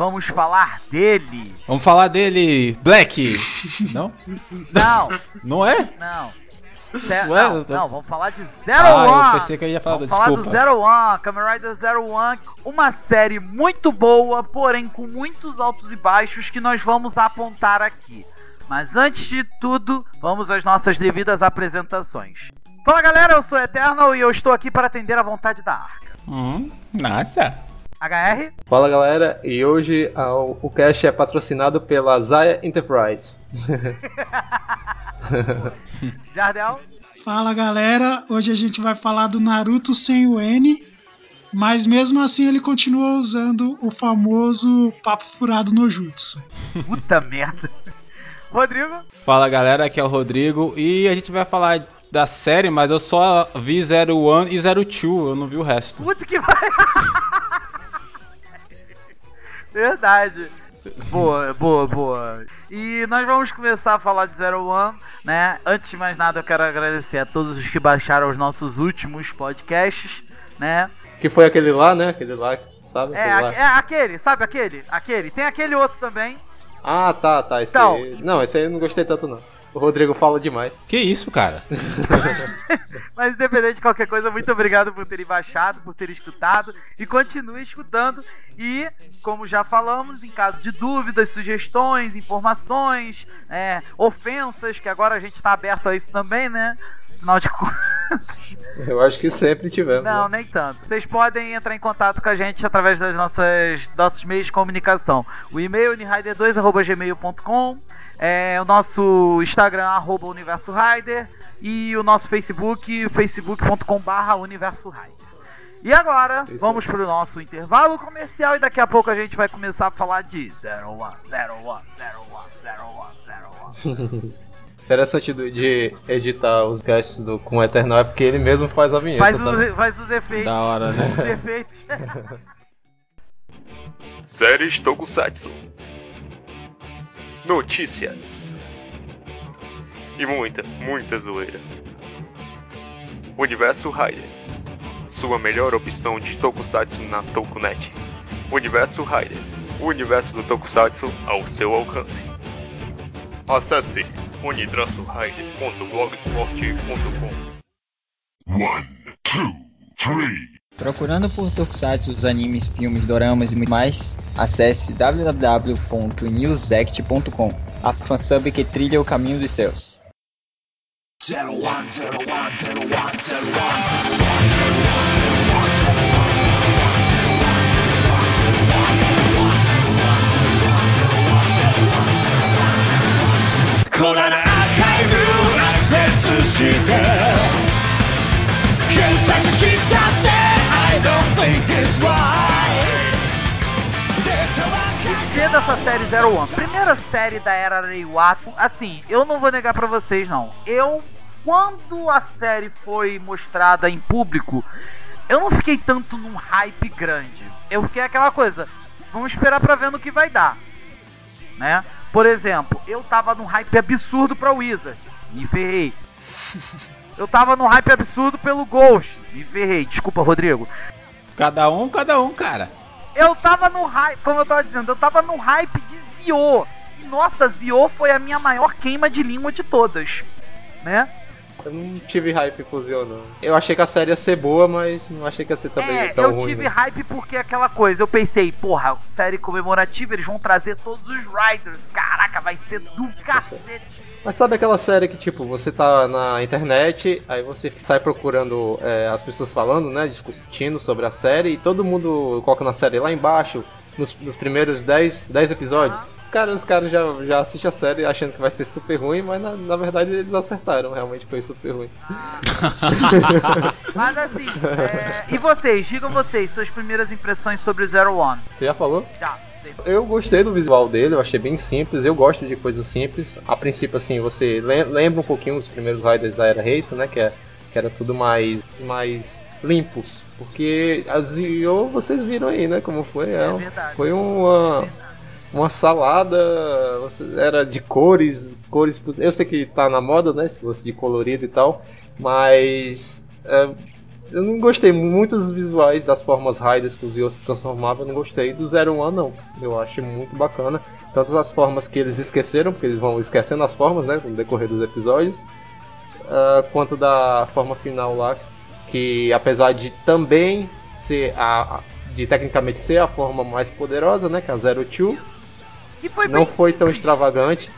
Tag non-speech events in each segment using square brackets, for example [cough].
vamos falar dele. Vamos falar dele, Black. [laughs] Não? Não, Não é? não. Ué, não, eu tô- não, vamos falar de Zero Ah, eu One. pensei que eu ia falar, Vamos falar do desculpa. Zero One, Kamen Rider Zero One, uma série muito boa, porém com muitos altos e baixos que nós vamos apontar aqui. Mas antes de tudo, vamos às nossas devidas apresentações. Fala galera, eu sou o Eternal e eu estou aqui para atender a vontade da Arca. Hum, nossa. HR, Fala galera, e hoje ah, o o cast é patrocinado pela Zaya Enterprise. [laughs] Jardel, Fala galera, hoje a gente vai falar do Naruto sem o N, mas mesmo assim ele continua usando o famoso papo furado no Jutsu. puta merda. Rodrigo, Fala galera, aqui é o Rodrigo e a gente vai falar da série, mas eu só vi 01 e 02, eu não vi o resto. puta que vai. [laughs] Verdade. [laughs] Boa, boa, boa. E nós vamos começar a falar de Zero One, né? Antes de mais nada, eu quero agradecer a todos os que baixaram os nossos últimos podcasts, né? Que foi aquele lá, né? Aquele lá, sabe? É, Aquele é aquele, sabe aquele? Aquele. Tem aquele outro também. Ah, tá, tá. Esse Então. aí... Não, esse aí eu não gostei tanto não. O Rodrigo fala demais. Que isso, cara? [laughs] Mas independente de qualquer coisa, muito obrigado por terem baixado, por terem escutado e continue escutando. E, como já falamos, em caso de dúvidas, sugestões, informações, é, ofensas, que agora a gente tá aberto a isso também, né? Afinal de contas. Eu acho que sempre tivemos. Não, né? nem tanto. Vocês podem entrar em contato com a gente através das nossas nossos meios de comunicação. O e-mail unirider2@gmail.com, é, o nosso Instagram arroba Universo Rider e o nosso Facebook facebook.com/barra Universo Rider. E agora, Isso vamos pro nosso intervalo comercial e daqui a pouco a gente vai começar a falar de 01, 01, 01, 01, 01. Interessante do- de editar os casts do, com o Eternal é porque ele mesmo faz a vinheta, Faz sabe? os, faz os efeitos. Da hora, né? [laughs] Os efeitos. [laughs] [laughs] Séries Tokusatsu Notícias. E muita, muita zoeira. Universo Rider Sua melhor opção de Tokusatsu na Tokunet. Universo Rider O universo do Tokusatsu ao seu alcance. Acesse unidraçorider.blogspot.com Procurando por Tokusatsu, os animes, filmes, doramas e muito mais, acesse www.newsect.com, a fansub que trilha o caminho dos céus. O que dessa série Zero One? Primeira série da era Reiwato. Assim, eu não vou negar pra vocês, não. Eu, quando a série foi mostrada em público, eu não fiquei tanto num hype grande. Eu fiquei aquela coisa, vamos esperar pra ver no que vai dar. Né? Por exemplo, eu tava num hype absurdo pra Wizard, me ferrei. [laughs] Eu tava num hype absurdo pelo Ghost, me ferrei. Desculpa, Rodrigo. Cada um, cada um, cara. Eu tava no hype, como eu tava dizendo, eu tava no hype de Zio. E nossa, Zio foi a minha maior queima de língua de todas. Né? Eu não tive hype com o Zio, não. Eu achei que a série ia ser boa, mas não achei que ia ser também é, tão eu ruim. tive né? hype porque aquela coisa, eu pensei, porra, série comemorativa, eles vão trazer todos os Riders. Caraca, vai ser do cacete. Mas sabe aquela série que, tipo, você tá na internet, aí você sai procurando é, as pessoas falando, né, discutindo sobre a série, e todo mundo coloca na série lá embaixo, nos, nos primeiros 10, 10 episódios. Cara, os caras já, já assistem a série achando que vai ser super ruim, mas na, na verdade eles acertaram, realmente foi super ruim. [laughs] Mas assim, é, e vocês, digam vocês, suas primeiras impressões sobre o Zero One. Você já falou? Já. Eu gostei do visual dele, eu achei bem simples, eu gosto de coisas simples. A princípio, assim, você lembra um pouquinho os primeiros Riders da Era Race, né? Que, é, que era tudo mais, mais limpos. Porque a Zio, vocês viram aí, né? Como foi. É, é verdade. Foi uma, uma salada, era de cores, cores. Eu sei que tá na moda, né? Esse lance de colorido e tal. Mas. É, eu não gostei muito dos visuais das formas Raiders que os Zio se transformavam, eu não gostei do Zero One não. Eu acho muito bacana. Tanto as formas que eles esqueceram, porque eles vão esquecendo as formas, né, no decorrer dos episódios, uh, quanto da forma final lá, que apesar de também ser a, de tecnicamente ser a forma mais poderosa, né, que é a Zero Two, não foi tão extravagante.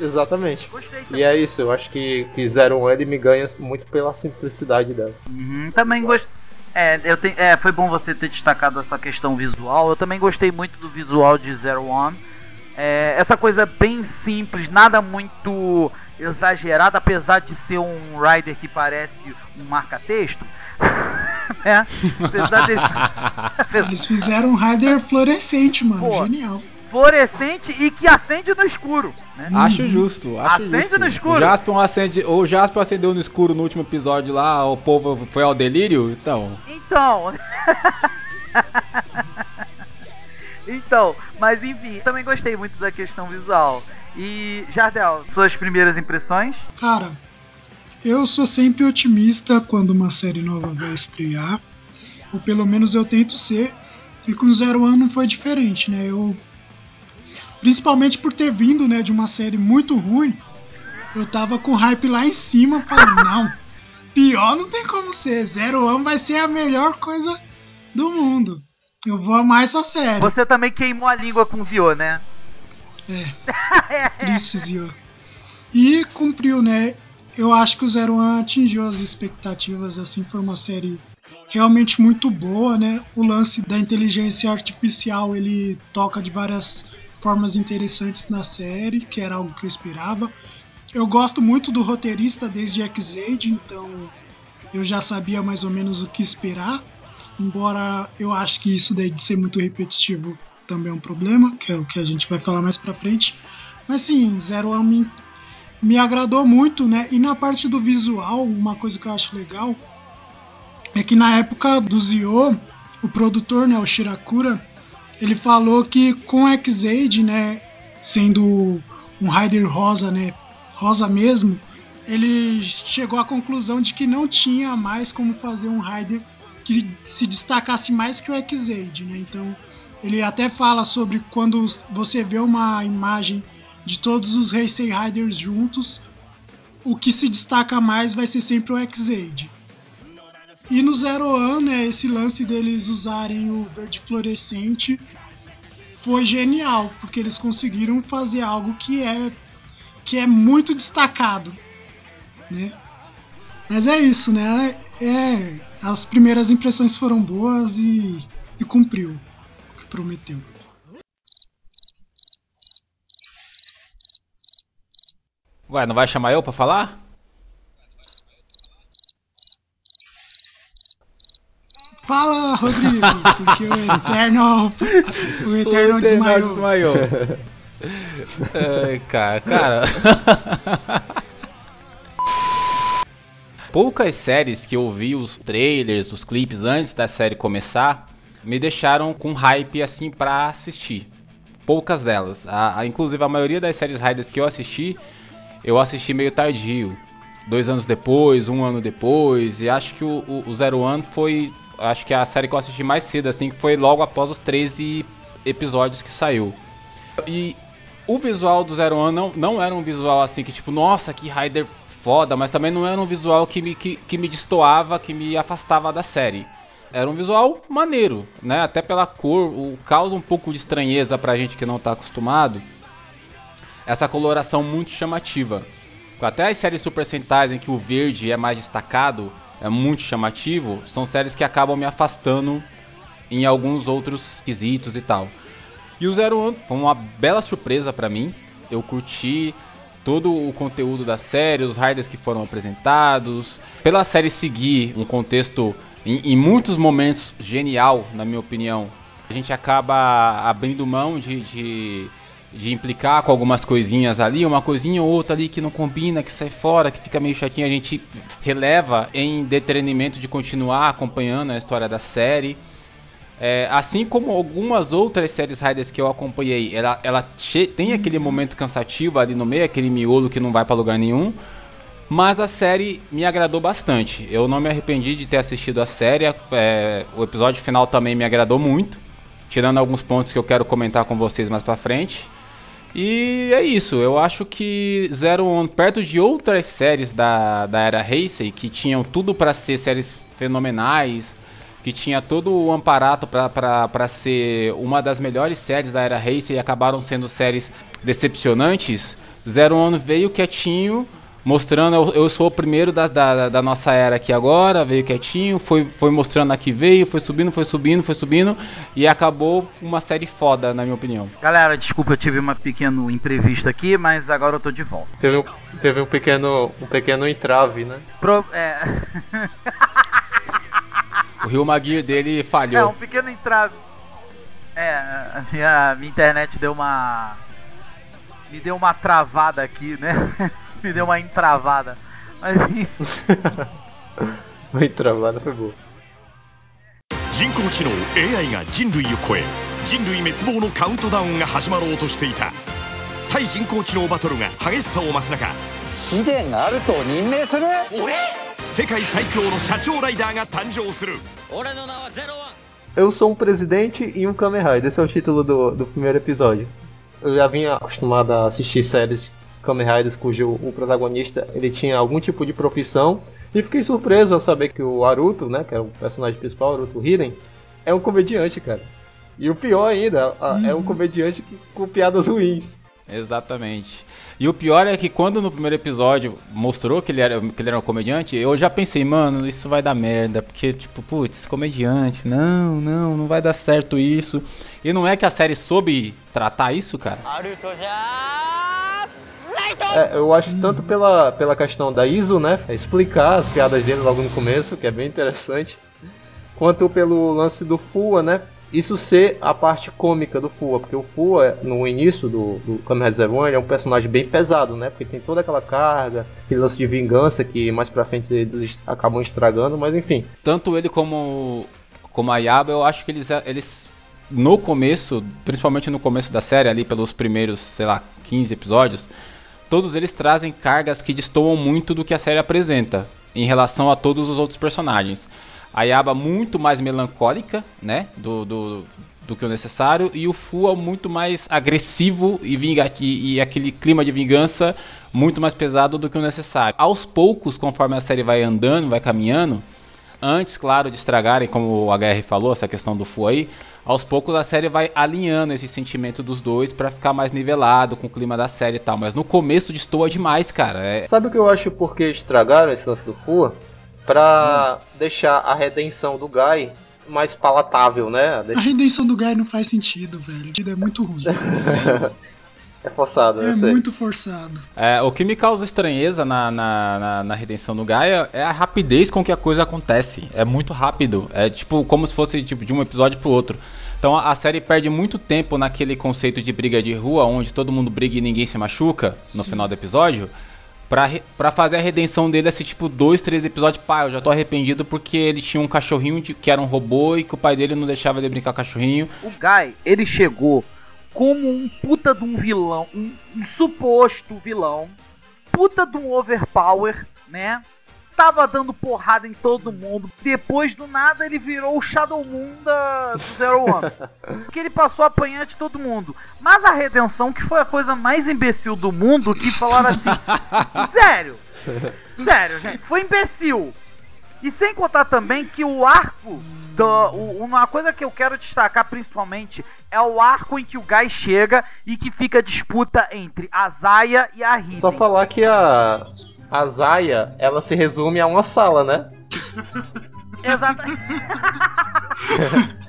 Exatamente. E é isso, eu acho que, que Zero One ele me ganha muito pela simplicidade dela. Uhum, também gostei. É, eu te, é, foi bom você ter destacado essa questão visual. Eu também gostei muito do visual de Zero One. É, essa coisa bem simples, nada muito exagerado, apesar de ser um rider que parece um marca-texto. [laughs] é, apesar dele... [laughs] Eles fizeram um rider fluorescente, mano. Pô, Genial fluorescente e que acende no escuro. Né? Acho justo, acho acende justo. no escuro. O Jasper, acende, o Jasper acendeu no escuro no último episódio lá, o povo foi ao delírio, então. Então. então, mas enfim, também gostei muito da questão visual. E, Jardel, suas primeiras impressões? Cara, eu sou sempre otimista quando uma série nova vai estrear. Ou pelo menos eu tento ser. E com Zero One não foi diferente, né? Eu Principalmente por ter vindo né, de uma série muito ruim. Eu tava com hype lá em cima, falando, não, pior não tem como ser. Zero One vai ser a melhor coisa do mundo. Eu vou amar essa série. Você também queimou a língua com Zio, né? É. [laughs] Triste Zio. E cumpriu, né? Eu acho que o Zero One atingiu as expectativas, assim, foi uma série realmente muito boa, né? O lance da inteligência artificial, ele toca de várias formas interessantes na série, que era algo que eu esperava. Eu gosto muito do roteirista desde X-Aid, então eu já sabia mais ou menos o que esperar. Embora eu acho que isso daí de ser muito repetitivo também é um problema, que é o que a gente vai falar mais pra frente. Mas sim, Zero One me, me agradou muito, né? E na parte do visual, uma coisa que eu acho legal é que na época do Zio, o produtor, né, o Shirakura, ele falou que com X-Aid, né, sendo um Rider rosa, né, rosa mesmo, ele chegou à conclusão de que não tinha mais como fazer um Rider que se destacasse mais que o X-Aid, né? Então, ele até fala sobre quando você vê uma imagem de todos os Racing Riders juntos, o que se destaca mais vai ser sempre o X-Aid. E no Zero One, né, esse lance deles usarem o verde fluorescente foi genial, porque eles conseguiram fazer algo que é que é muito destacado, né? Mas é isso, né? É, as primeiras impressões foram boas e, e cumpriu o que prometeu. Ué, não vai chamar eu pra falar? Fala, Rodrigo, porque o Eterno. O Eterno desmaiou. desmaiou. [laughs] Ai, cara, cara. Poucas séries que eu vi os trailers, os clipes antes da série começar, me deixaram com hype assim para assistir. Poucas delas. A, a, inclusive a maioria das séries Riders que eu assisti, eu assisti meio tardio. Dois anos depois, um ano depois. E acho que o, o, o Zero One foi acho que a série que eu assisti mais cedo, assim, que foi logo após os 13 episódios que saiu. E o visual do Zero One não, não era um visual assim que tipo, nossa, que Rider foda, mas também não era um visual que me, que, que me destoava, que me afastava da série. Era um visual maneiro, né? Até pela cor, o causa um pouco de estranheza pra gente que não tá acostumado. Essa coloração muito chamativa. Até as séries Super Sentais em que o verde é mais destacado, é muito chamativo, são séries que acabam me afastando em alguns outros quesitos e tal. E o Zero One foi uma bela surpresa para mim. Eu curti todo o conteúdo da série, os riders que foram apresentados. Pela série seguir um contexto em, em muitos momentos genial, na minha opinião, a gente acaba abrindo mão de, de, de, implicar com algumas coisinhas ali, uma coisinha ou outra ali que não combina, que sai fora, que fica meio chatinho, a gente releva em detrimento de continuar acompanhando a história da série. É, assim como algumas outras séries Riders que eu acompanhei, ela, ela tem aquele momento cansativo ali no meio, aquele miolo que não vai para lugar nenhum. Mas a série me agradou bastante. Eu não me arrependi de ter assistido a série. É, o episódio final também me agradou muito. Tirando alguns pontos que eu quero comentar com vocês mais pra frente. E é isso, eu acho que Zero One, perto de outras séries da, da era Heisei, que tinham tudo para ser séries fenomenais, que tinha todo o amparato para ser uma das melhores séries da era Race e acabaram sendo séries decepcionantes, Zero One veio quietinho, mostrando eu, eu sou o primeiro da, da, da, nossa era aqui agora, veio quietinho, foi, foi mostrando aqui veio, foi subindo, foi subindo, foi subindo e acabou uma série foda, na minha opinião. Galera, desculpa, eu tive uma pequeno imprevisto aqui, mas agora eu tô de volta. Teve um, teve um pequeno um pequeno entrave, né? Pro, é... [laughs] O Rio Maguire dele falhou. É, um pequeno entrave. É, a minha, minha internet deu uma. Me deu uma travada aqui, né? [laughs] Me deu uma entravada. Mas [laughs] uma entravada foi boa. 人工知能 AI が人類を超え人類滅亡のカウントダウンが始まろうとしていた対人工知能バトルが激しさを増す中貴殿があると任命する俺 Eu sou um presidente e um Kamen Rider. Esse é o título do, do primeiro episódio. Eu já vinha acostumado a assistir séries Kamen Riders cujo o protagonista ele tinha algum tipo de profissão e fiquei surpreso ao saber que o Aruto, né, que é o personagem principal, Aruto Hiden, é um comediante, cara. E o pior ainda, é um uhum. comediante com piadas ruins. Exatamente. E o pior é que quando no primeiro episódio mostrou que ele era, que ele era um comediante, eu já pensei, mano, isso vai dar merda. Porque, tipo, putz, comediante, não, não, não vai dar certo isso. E não é que a série soube tratar isso, cara? É, eu acho tanto pela, pela questão da ISO, né? Explicar as piadas dele logo no começo, que é bem interessante. Quanto pelo lance do Fua, né? isso ser a parte cômica do Fua, porque o Fua, no início do, do Kamen Rider One, é um personagem bem pesado, né? Porque tem toda aquela carga, aquele lance de vingança que mais pra frente eles acabam estragando, mas enfim. Tanto ele como, como a Yaba, eu acho que eles, eles no começo, principalmente no começo da série, ali pelos primeiros, sei lá, 15 episódios, todos eles trazem cargas que destoam muito do que a série apresenta em relação a todos os outros personagens a Yaba muito mais melancólica, né, do, do, do que o necessário, e o Fua muito mais agressivo e, vinga e, e, aquele clima de vingança muito mais pesado do que o necessário. Aos poucos, conforme a série vai andando, vai caminhando, antes, claro, de estragarem, como o HR falou, essa questão do Fu aí, aos poucos a série vai alinhando esse sentimento dos dois para ficar mais nivelado com o clima da série e tal. Mas no começo destoa demais, cara. É... Sabe o que eu acho porque estragaram esse lance do Fua? para hum. deixar a redenção do Guy mais palatável, né? A redenção do Guy não faz sentido, velho. É muito ruim. [laughs] é forçado, É muito forçado. É, o que me causa estranheza na, na, na, na redenção do Gaia é a rapidez com que a coisa acontece. É muito rápido. É tipo como se fosse tipo, de um episódio pro outro. Então a, a série perde muito tempo naquele conceito de briga de rua, onde todo mundo briga e ninguém se machuca no Sim. final do episódio pra, pra fazer a redenção dele, assim, tipo, dois, três episódios. Pá, eu já tô arrependido porque ele tinha um cachorrinho de, que era um robô e que o pai dele não deixava ele brincar com o cachorrinho. O Guy, ele chegou como um puta de um vilão, um, um suposto vilão, puta de um overpower, né? tava dando porrada em todo mundo. Depois do nada ele virou o Shadow Moon da, do Zero One. [laughs] Porque ele passou apanhante todo mundo. Mas a redenção, que foi a coisa mais imbecil do mundo, que falaram assim: [laughs] Sério! [laughs] Sério, gente, foi imbecil. E sem contar também que o arco. Do, o, uma coisa que eu quero destacar principalmente é o arco em que o Guy chega e que fica a disputa entre a Zaya e a Hiden. Só falar que a, a Zaya, ela se resume a uma sala, né? [laughs] Exatamente. [laughs]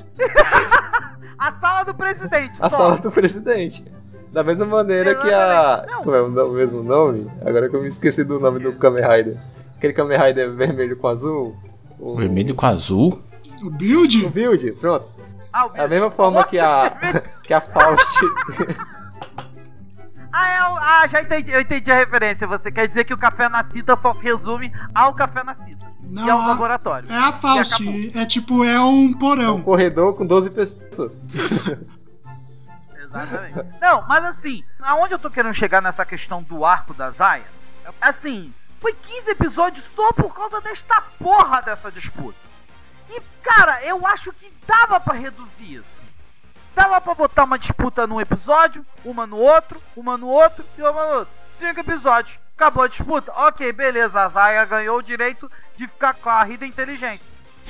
A sala do presidente, A só. sala do presidente. Da mesma maneira que a. Exatamente. Não. Como é o mesmo nome? Agora que eu me esqueci do nome do Kamen Rider. Aquele Kamen Rider vermelho com azul. O... Vermelho com azul? O O build? Build, pronto. Ah, o É a mesma forma que a. [laughs] [laughs] que a Faust. [laughs] Ah, é, o- ah, já entendi, eu entendi a referência. Você quer dizer que o café na cita só se resume ao café na cita. Não, que é um a- laboratório. É a Faust. É tipo, é um É porão. um corredor com 12 pessoas. Exatamente. Não, mas assim, aonde eu tô querendo chegar nessa questão do arco da Zaya? Assim, foi 15 episódios só por causa desta porra dessa disputa. E, cara, eu acho que dava pra reduzir isso. Dava pra botar uma disputa num episódio, uma no outro, uma no outro e uma no outro. Cinco episódios. Acabou a disputa? Ok, beleza. A Zaya ganhou o direito de ficar com a rida inteligente.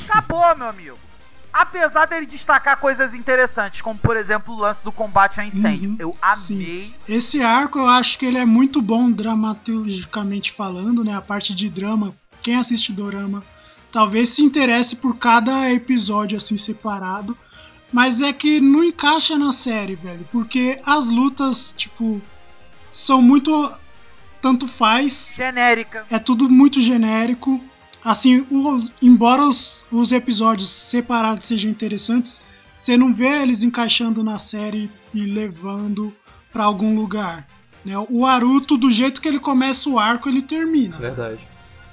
Acabou, meu amigo. Apesar dele destacar coisas interessantes, como por exemplo o lance do combate a incêndio. Uhum, eu sim. amei. Esse arco eu acho que ele é muito bom dramaturgicamente falando, né? A parte de drama. Quem assiste Dorama talvez se interesse por cada episódio assim separado. Mas é que não encaixa na série, velho. Porque as lutas, tipo, são muito. Tanto faz. Genérica. É tudo muito genérico. Assim, o- embora os, os episódios separados sejam interessantes, você não vê eles encaixando na série e levando pra algum lugar. né? O Aruto, do jeito que ele começa o arco, ele termina. Verdade.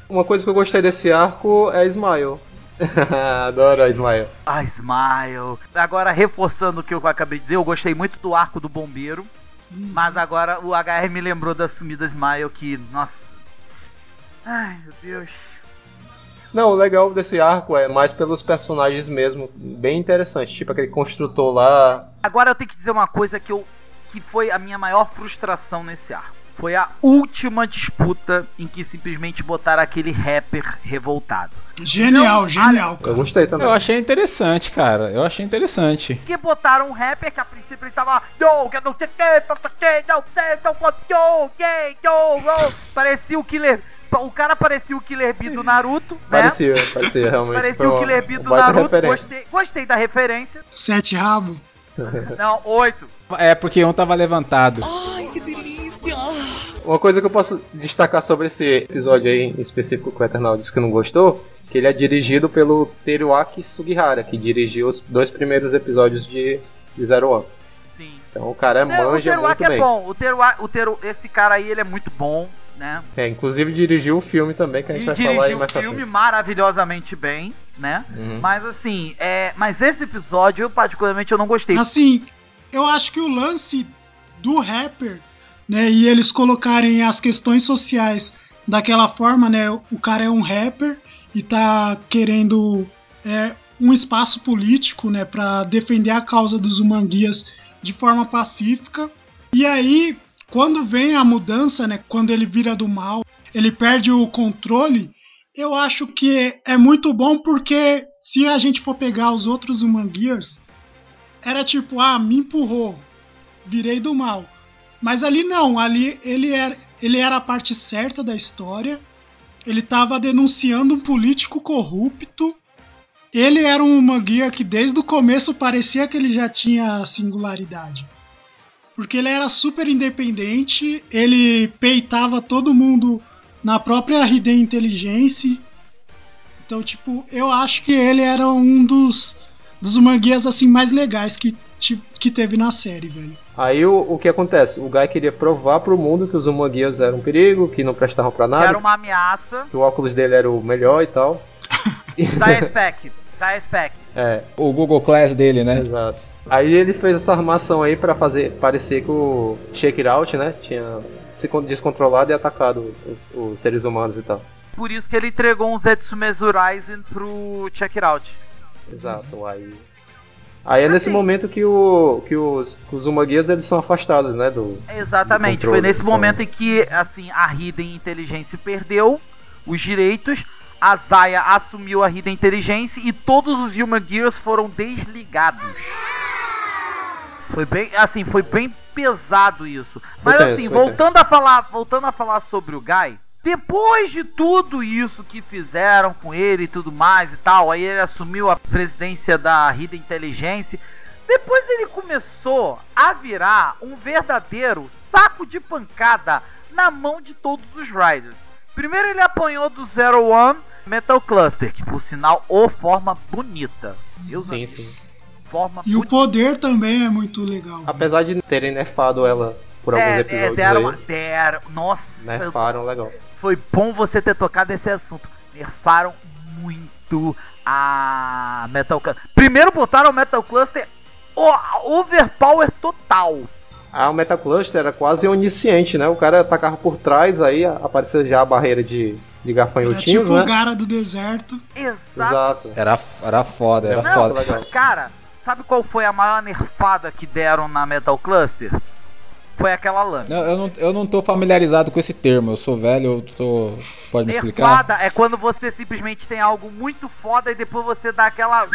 Uma coisa que eu gostei desse arco é a Smile. [laughs] Adoro a Smile. Ah, Smile. Agora, reforçando o que eu acabei de dizer, eu gostei muito do arco do bombeiro. Hum. Mas agora o HR me lembrou da sumida Smile que, nossa. Ai, meu Deus. Não, o legal desse arco é mais pelos personagens mesmo, bem interessante. Tipo aquele construtor lá. Agora eu tenho que dizer uma coisa que eu que foi a minha maior frustração nesse arco. Foi a última disputa em que simplesmente botaram aquele rapper revoltado. Genial, Não, genial. Eu cara. gostei também. Eu achei interessante, cara. Eu achei interessante. Que botaram um rapper que a princípio ele tava. Yo, que não sei que, não sei que, não sei, não sei, yo, yo, yo. Parecia o Killer. O cara parecia o Killer Bee do Naruto, né? Parecia, parecia realmente. Parecia o Killer Bee do Naruto. Gostei, gostei da referência. Sete rabo. Não, oito. É porque um tava levantado. Uma coisa que eu posso destacar sobre esse episódio aí em específico que o Eternal disse que não gostou, que ele é dirigido pelo Teruaki Sugihara, que dirigiu os dois primeiros episódios de, de Zero One. Sim. Então o cara É, o manja muito Teruaki é bem. bom. O Teruaki, o Teru, esse cara aí, ele é muito bom, né? É, inclusive dirigiu o filme também, que a gente E vai falar aí dirigiu o mais filme maravilhosamente bem, né? Uhum. Mas assim, é, mas esse episódio, eu particularmente, eu não gostei. Assim, eu acho que o lance do rapper, né, e eles colocarem as questões sociais daquela forma, né, o cara é um rapper e tá querendo é, um espaço político, né, para defender a causa dos humanguias de forma pacífica. E aí, quando vem a mudança, né, quando ele vira do mal, ele perde o controle. Eu acho que é muito bom porque se a gente for pegar os outros Human era tipo, ah, me empurrou, virei do mal. Mas ali não, ali ele era, ele era a parte certa da história. Ele estava denunciando um político corrupto. Ele era um Manguear que desde o começo parecia que ele já tinha singularidade. Porque ele era super independente, ele peitava todo mundo na própria RD Intelligence. Então, tipo, eu acho que ele era um dos, dos manguias assim mais legais que, que teve na série, velho. Aí o, o que acontece? O Guy queria provar pro mundo que os Humanguias eram um perigo, que não prestavam pra Que nada, era uma ameaça. que o óculos dele era o melhor e tal. [laughs] Zaya Spec. Zaya Spec. É, O Google Class dele, né? exato. Aí ele fez essa armação aí pra fazer parecer que o Shake It Out, né, tinha se con- descontrolado e atacado os, os seres humanos e tal. Por isso que ele entregou um Zetsume Zuraisen pro Check It Out. Exato, aí. Aí é nesse Assim- momento que, o, que os, os Humanguias eles são afastados, né, do... Exatamente. Do controle, Foi nesse então. momento em que, assim, a Hidden Inteligência perdeu os direitos, a Zaya assumiu a Hidden Inteligência e todos os Human Gears foram desligados. Foi bem, assim, foi bem pesado isso. Mas assim, voltando a falar, voltando a falar sobre o Guy, depois de tudo isso que fizeram com ele e tudo mais e tal, aí ele assumiu a presidência da Hidden Intelligence. Depois ele começou a virar um verdadeiro saco de pancada na mão de todos os Riders. Primeiro ele apanhou do Zero One Metal Cluster, que por sinal, o forma bonita. Deus Sim, sim. Forma E o bonita. poder também é muito legal. Apesar de terem nerfado ela por alguns É, é, episódios deram, aí, deram, nossa, nerfaram legal. foi bom você ter tocado esse assunto. Nerfaram muito a Metal Cluster. Primeiro botaram o Metal Cluster o- overpower total. A Metal Cluster era quase onisciente, né? O cara atacava por trás, aí aparecia já a barreira de, de Era gafanhotinhos, tipo o né? Gara do deserto. Exato. Exato. Era, era foda, era Não, foda. Cara, sabe qual foi a maior nerfada que deram na Metal Cluster? Foi aquela lâmina. Não, eu, não, eu não tô familiarizado com esse termo, eu sou velho, eu tô. Você pode me explicar? Nerfada é quando você simplesmente tem algo muito foda e depois você dá aquela.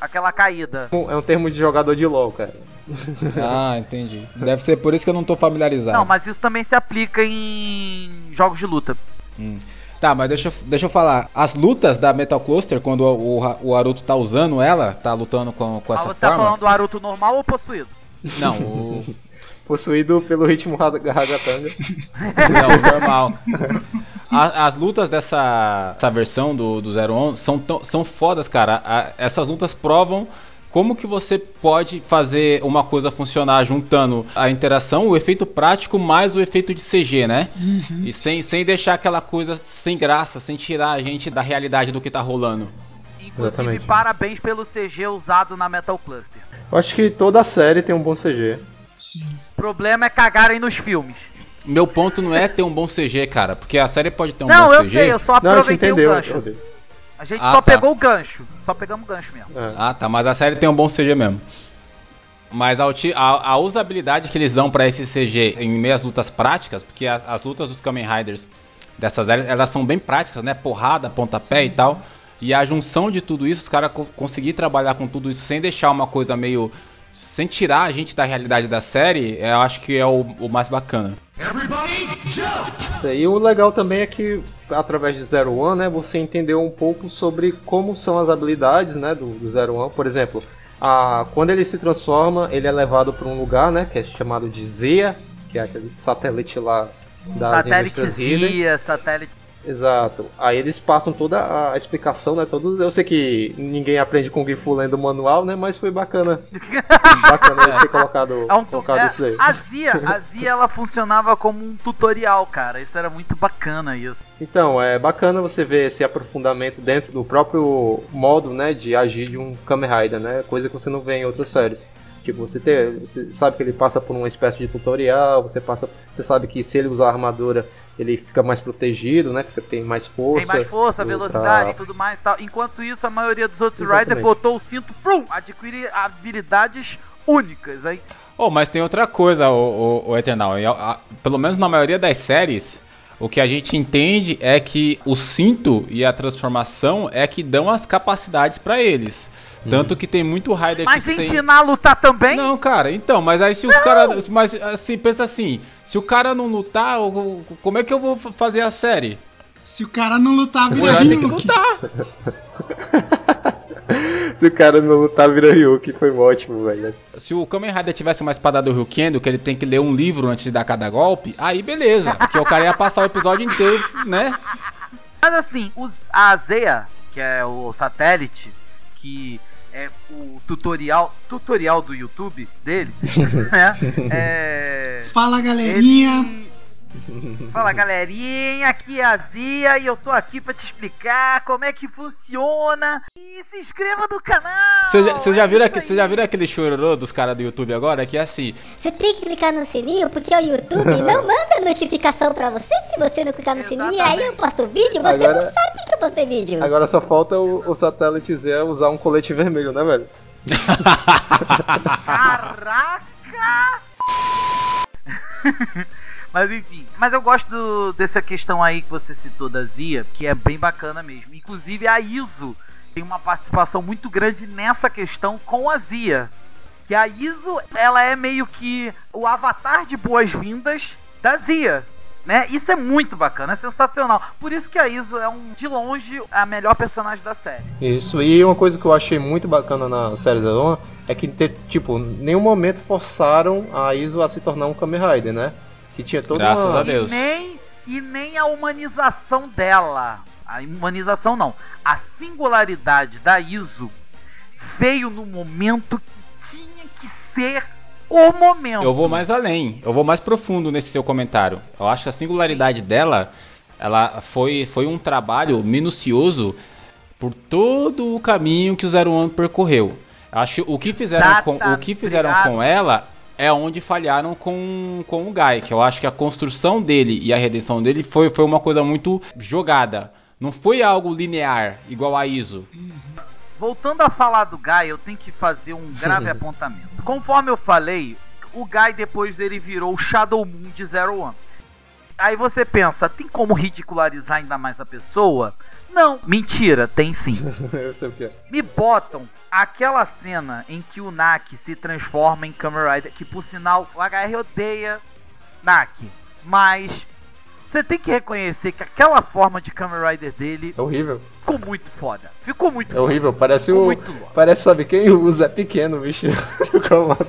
aquela caída. É um termo de jogador de LoL, cara. [laughs] Ah, entendi. Deve ser por isso que eu não tô familiarizado. Não, mas isso também se aplica em jogos de luta. Hum. Tá, mas deixa, eu- deixa eu falar. As lutas da Metal Cluster, quando o, o, o Aruto tá usando ela, tá lutando com, com Ah, essa você tá forma. falando do Naruto normal ou possuído? Não, [laughs] o. Possuído pelo ritmo Raga- Ragatanga. [laughs] Não, normal. A- as lutas dessa essa versão do, do Zero On são, tão- são fodas, cara. A- essas lutas provam como que você pode fazer uma coisa funcionar juntando a interação, o efeito prático mais o efeito de CG, né? Uhum. E sem, sem deixar aquela coisa sem graça, sem tirar a gente da realidade do que tá rolando. Inclusive, Exatamente. parabéns pelo CG usado na Metal Cluster. Eu acho que toda a série tem um bom CG. Sim. O problema é cagarem nos filmes. Meu ponto não é ter um bom CG, cara, porque a série pode ter um não, bom eu CG. sei, eu só Não, a gente aproveitei o entendeu. gancho. Rodrigo. A gente Ah, só tá. pegou o gancho. Só pegamos o gancho mesmo. É. Ah, tá, mas a série tem um bom CG mesmo. Mas a, a- a usabilidade que eles dão pra esse CG em meio às lutas práticas, porque as, as lutas dos Kamen Riders dessas séries, elas são bem práticas, né? Porrada, pontapé e tal. E a junção de tudo isso, os caras co conseguir trabalhar com tudo isso sem deixar uma coisa meio. Sem tirar a gente da realidade da série, eu acho que é o, o mais bacana. E o legal também é que através de Zero One, né, você entendeu um pouco sobre como são as habilidades, né, do, do Zero One. Por exemplo, a, quando ele se transforma, ele é levado para um lugar, né, que é chamado de Zea, que é aquele satélite lá das satélite indústrias Hidden. Zia, satélite. Exato. Aí eles passam toda a explicação, né? Todo... Eu sei que ninguém aprende com Gifu lendo o manual, né? Mas foi bacana. [laughs] bacana eles terem colocado, É um tu- colocado é, isso aí. a Zia, a Zia ela funcionava como um tutorial, cara. Isso era muito bacana isso. Então, é bacana você ver esse aprofundamento dentro do próprio modo, né, de agir de um Kamen Rider, né? Coisa que você não vê em outras séries. Tipo, você, ter, você sabe que ele passa por uma espécie de tutorial, você passa, você sabe que se ele usar a armadura, ele fica mais protegido, né? Fica, tem mais força. Tem mais força, pra- velocidade, tudo mais e tal. Enquanto isso, a maioria dos outros Exatamente. Riders botou o cinto, prum, adquire habilidades únicas. Aí, Oh, mas tem outra coisa, o, o, o Eternal. E a- a- pelo menos na maioria das séries, o que a gente entende é que o cinto e a transformação é que dão as capacidades pra eles. Tanto que tem muito Rider mas que sem... ensinar a lutar também? Não, cara, então, mas aí se os caras. Mas assim, pensa assim, se o cara não lutar, como é que eu vou fa- fazer a série? Se o cara não lutar, vira lutar. [laughs] Se o cara não lutar, vira Ryuki, foi ótimo, velho. Se o Kamen Rider tivesse uma espada do Ryukendo, que ele tem que ler um livro antes de dar cada golpe, aí beleza. Porque o cara ia passar o episódio inteiro, né? Mas assim, os, a Zeia, que é o satélite, que é o tutorial, tutorial do YouTube dele, [laughs] né? É, Fala galerinha. ele... Fala galerinha, aqui é a Zia e eu tô aqui pra te explicar como é que funciona. E se inscreva no canal! Você já, cê já é viram aqui, já aquele chororô dos caras do YouTube agora? Que é assim, Você tem que clicar no sininho porque o YouTube não [laughs] manda notificação pra você se você não clicar no sininho. Aí eu posto vídeo, você Agora- não sabe que eu postei vídeo. Agora só falta o, o satélite Zé usar um colete vermelho, né, velho? [laughs] Caraca! [laughs] Mas enfim, mas eu gosto do- dessa questão aí que você citou da Zia, que é bem bacana mesmo. Inclusive a Iso tem uma participação muito grande nessa questão com a Zia. Que a Iso, ela é meio que o avatar de boas-vindas da Zia. Né? Isso é muito bacana, é sensacional. Por isso que a Iso é um, de longe, a melhor personagem da série. Isso, e uma coisa que eu achei muito bacana na série Zero é que, tipo, nenhum momento forçaram a Iso a se tornar um Kamen Rider, né? Que tinha toda Graças uma... a Deus. E nem, e nem a humanização dela. A humanização não. A singularidade da Iso veio no momento que tinha que ser o momento. Eu vou mais além, eu vou mais profundo nesse seu comentário. Eu acho que a singularidade dela, ela foi, foi um trabalho minucioso por todo o caminho que o Zero One percorreu. Eu acho que o que fizeram, com, o que fizeram com ela é onde falharam com, com o Guy, que eu acho que a construção dele e a redenção dele foi, foi uma coisa muito jogada. Não foi algo linear, igual a ISO. Voltando a falar do Guy, eu tenho que fazer um grave [laughs] apontamento. Conforme eu falei, o Guy depois ele virou o Shadow Moon de Zero One. Aí você pensa, tem como ridicularizar ainda mais a pessoa? Não, mentira, tem sim. [laughs] eu sei o que é. Me botam aquela cena em que o Nak se transforma em Kamen Rider, que por sinal o HR odeia Nak, mas você tem que reconhecer que aquela forma de Kamen Rider dele É horrível. ficou muito foda. Ficou muito É horrível. Parece Ficou o. muito louco. Parece, sabe quem? O Zé Pequeno como [laughs]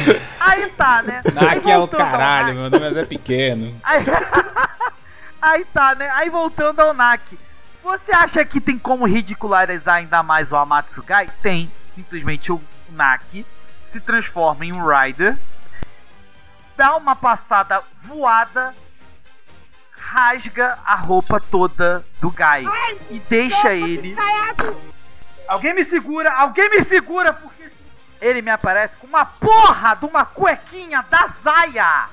[laughs] Aí tá, né? Aí Nak é o caralho, meu nome é Zé Pequeno. Aí... Aí tá, né? Aí voltando ao Nak. Você acha que tem como ridicularizar ainda mais o Amatsugai? Tem. Simplesmente o Nak se transforma em um Rider, dá uma passada voada, rasga a roupa toda do Guy e deixa ele. Alguém me segura, alguém me segura, porque ele me aparece com uma porra de uma cuequinha da Zaya.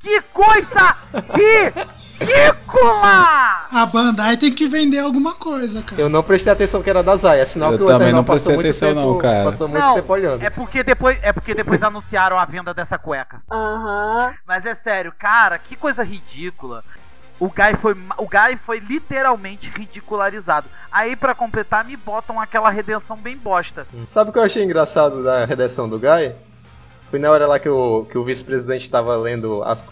Que coisa ridícula! [laughs] A Bandai tem que vender alguma coisa, cara. Eu não prestei atenção que era da Zaya, sinal Eu que o também não passou prestei muito atenção tempo, não, cara. Passou muito Não, tempo olhando. é porque depois, é porque depois anunciaram a venda dessa cueca. Aham. Mas é sério, cara, que coisa ridícula. O Guy foi, o Guy foi literalmente ridicularizado. Aí pra completar me botam aquela redenção bem bosta. Sabe o que eu achei engraçado da redação do Guy? Foi na hora lá que o, que o vice-presidente estava lendo as-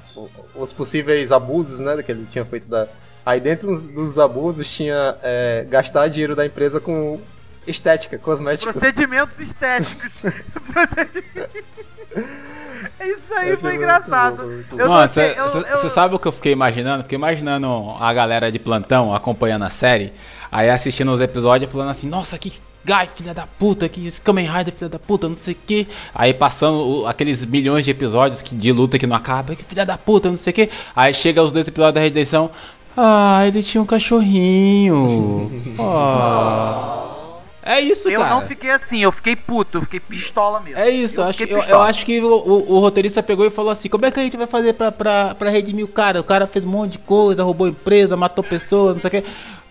os possíveis abusos, né, que ele tinha feito da... Aí dentro dos- abusos tinha é, gastar dinheiro da empresa com estética, cosméticos. Procedimentos estéticos. [laughs] Procedimentos- Isso aí Eu foi engraçado. você sabe o que eu fiquei imaginando? Fiquei imaginando a galera de plantão acompanhando a série, aí assistindo os episódios falando assim, nossa, que Guy, filha da puta, que esse Kamen Rider, filha da puta, não sei o que. Aí passando o- aqueles milhões de episódios que, de luta que não acaba, que filha da puta, não sei o que. Aí chega os dois episódios da redenção, ah, ele tinha um cachorrinho. [laughs] Ah. É isso, eu cara. não fiquei assim, eu fiquei puto, eu fiquei pistola mesmo. É isso, eu, acho, eu, eu acho que o, o- o roteirista pegou e falou assim: como é que a gente vai fazer pra, pra, pra redimir o cara? O cara fez um monte de coisa, roubou empresa, matou pessoas, não sei o que.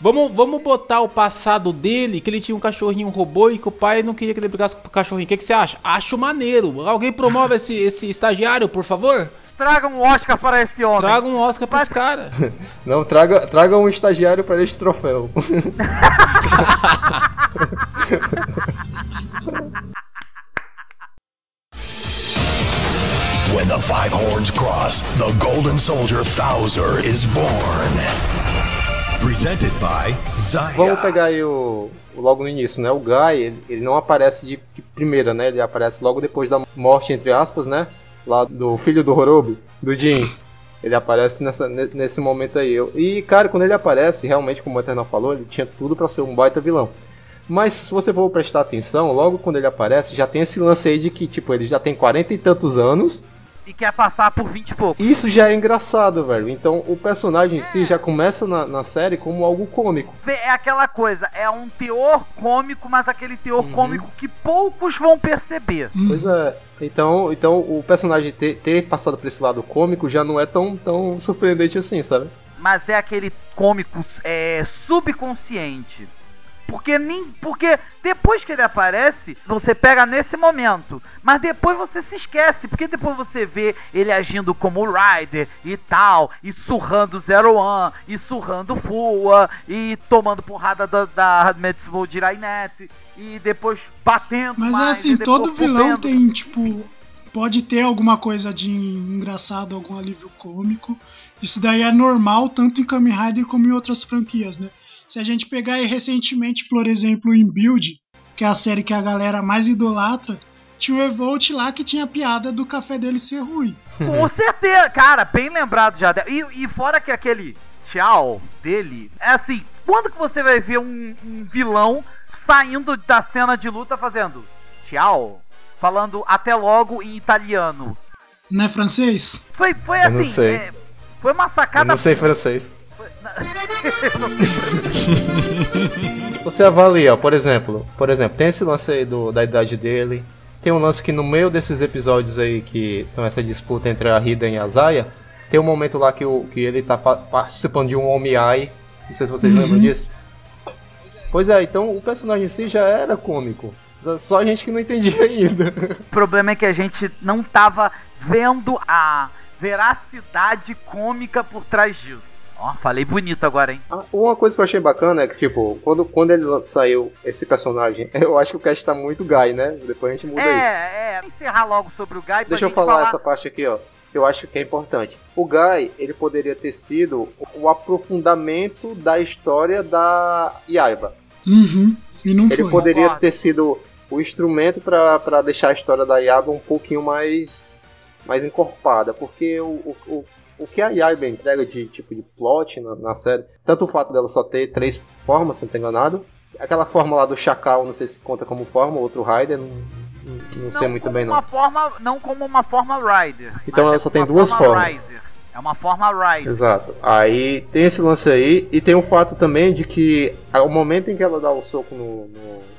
Vamos, vamos botar o passado dele, que ele tinha um cachorrinho robô e que o pai não queria que ele brigasse com o cachorrinho. O que, que você acha? Acho maneiro. Alguém promove esse, esse estagiário, por favor? Traga um Oscar para esse homem. Traga um Oscar pra esse cara. [laughs] Não, traga, traga um estagiário para este troféu. [laughs] When the five horns cross, the golden soldier Thouser is born. Presented by Zaya. Vamos pegar aí o, o- logo no início, né? O Guy, ele, ele não aparece de, de primeira, né? Ele aparece logo depois da morte, entre aspas, né? Lá do filho do Horobi, do Jin. Ele aparece nessa, ne- nesse momento aí. E, cara, quando ele aparece, realmente, como o Eternal falou, ele tinha tudo pra ser um baita vilão. Mas se você for prestar atenção, logo quando ele aparece, já tem esse lance aí de que, tipo, ele já tem 40 e tantos anos. E quer passar por 20 e pouco. Isso já é engraçado, velho. Então o personagem em si já começa na, na série como algo cômico. É aquela coisa, é um teor cômico, mas aquele teor Uhum. cômico que poucos vão perceber. Pois é. Então, então o personagem ter, ter passado por esse lado cômico já não é tão, tão surpreendente assim, sabe? Mas é aquele cômico é, subconsciente. Porque nem. Porque depois que ele aparece, você pega nesse momento. Mas depois você se esquece. Porque depois você vê ele agindo como o Ryder e tal. E surrando Zero One. E surrando Fua. E tomando porrada da, da Metsubo Jirainet. E depois batendo Mas é mais, assim, e depois todo vilão tem, tipo, pode ter alguma coisa de engraçado, algum alívio cômico. Isso daí é normal tanto em Kamen Rider como em outras franquias, né? Se a gente pegar aí recentemente, por exemplo, em Build, que é a série que a galera mais idolatra, tinha o Evolt lá que tinha a piada do café dele ser ruim. Com certeza, cara, bem lembrado já. E, e fora que aquele tchau dele, é assim, quando que você vai ver um, um vilão saindo da cena de luta fazendo tchau? Falando até logo em italiano. Não é francês? Foi, foi Eu assim, não sei. é, foi uma sacada. Eu não sei francês. [laughs] Você avalia, ó, por exemplo, por exemplo, tem esse lance aí do, da idade dele. Tem um lance que no meio desses episódios aí que são essa disputa entre a Rida e a Zaya, tem um momento lá que, o, que ele tá pa- participando de um Omiai. Não sei se vocês Uhum. lembram disso. Pois é, então o personagem em si já era cômico. Só a gente que não entendia [laughs] ainda. O problema é que a gente não tava vendo a veracidade cômica por trás disso. Ó, falei bonito agora, hein? Ah, Uma coisa que eu achei bacana é que, tipo, quando, quando ele saiu esse personagem, [laughs] eu acho que o cast tá muito Guy, né? Depois a gente muda isso. É, é. Encerrar logo sobre o Guy Deixa eu gente falar, essa parte aqui, ó. Que eu acho que é importante. O Guy, ele poderia ter sido o aprofundamento da história da Yaiba. Uhum. E não Ele foi. poderia ter sido o instrumento pra pra deixar a história da Yaiba um pouquinho mais, mais encorpada. Porque o, o, o, o que a Yaiba entrega de tipo de plot na, na série, tanto o fato dela só ter três formas, se não tô enganado. Aquela forma lá do Chacal, não sei se conta como forma, outro Rider, não, não, não sei muito bem não. forma, não como uma forma Rider. Então ela é só tem duas forma formas. Rider. É uma forma Rider. Exato. Aí tem esse lance aí, e tem o fato também de que ao momento em que ela dá o soco no. no-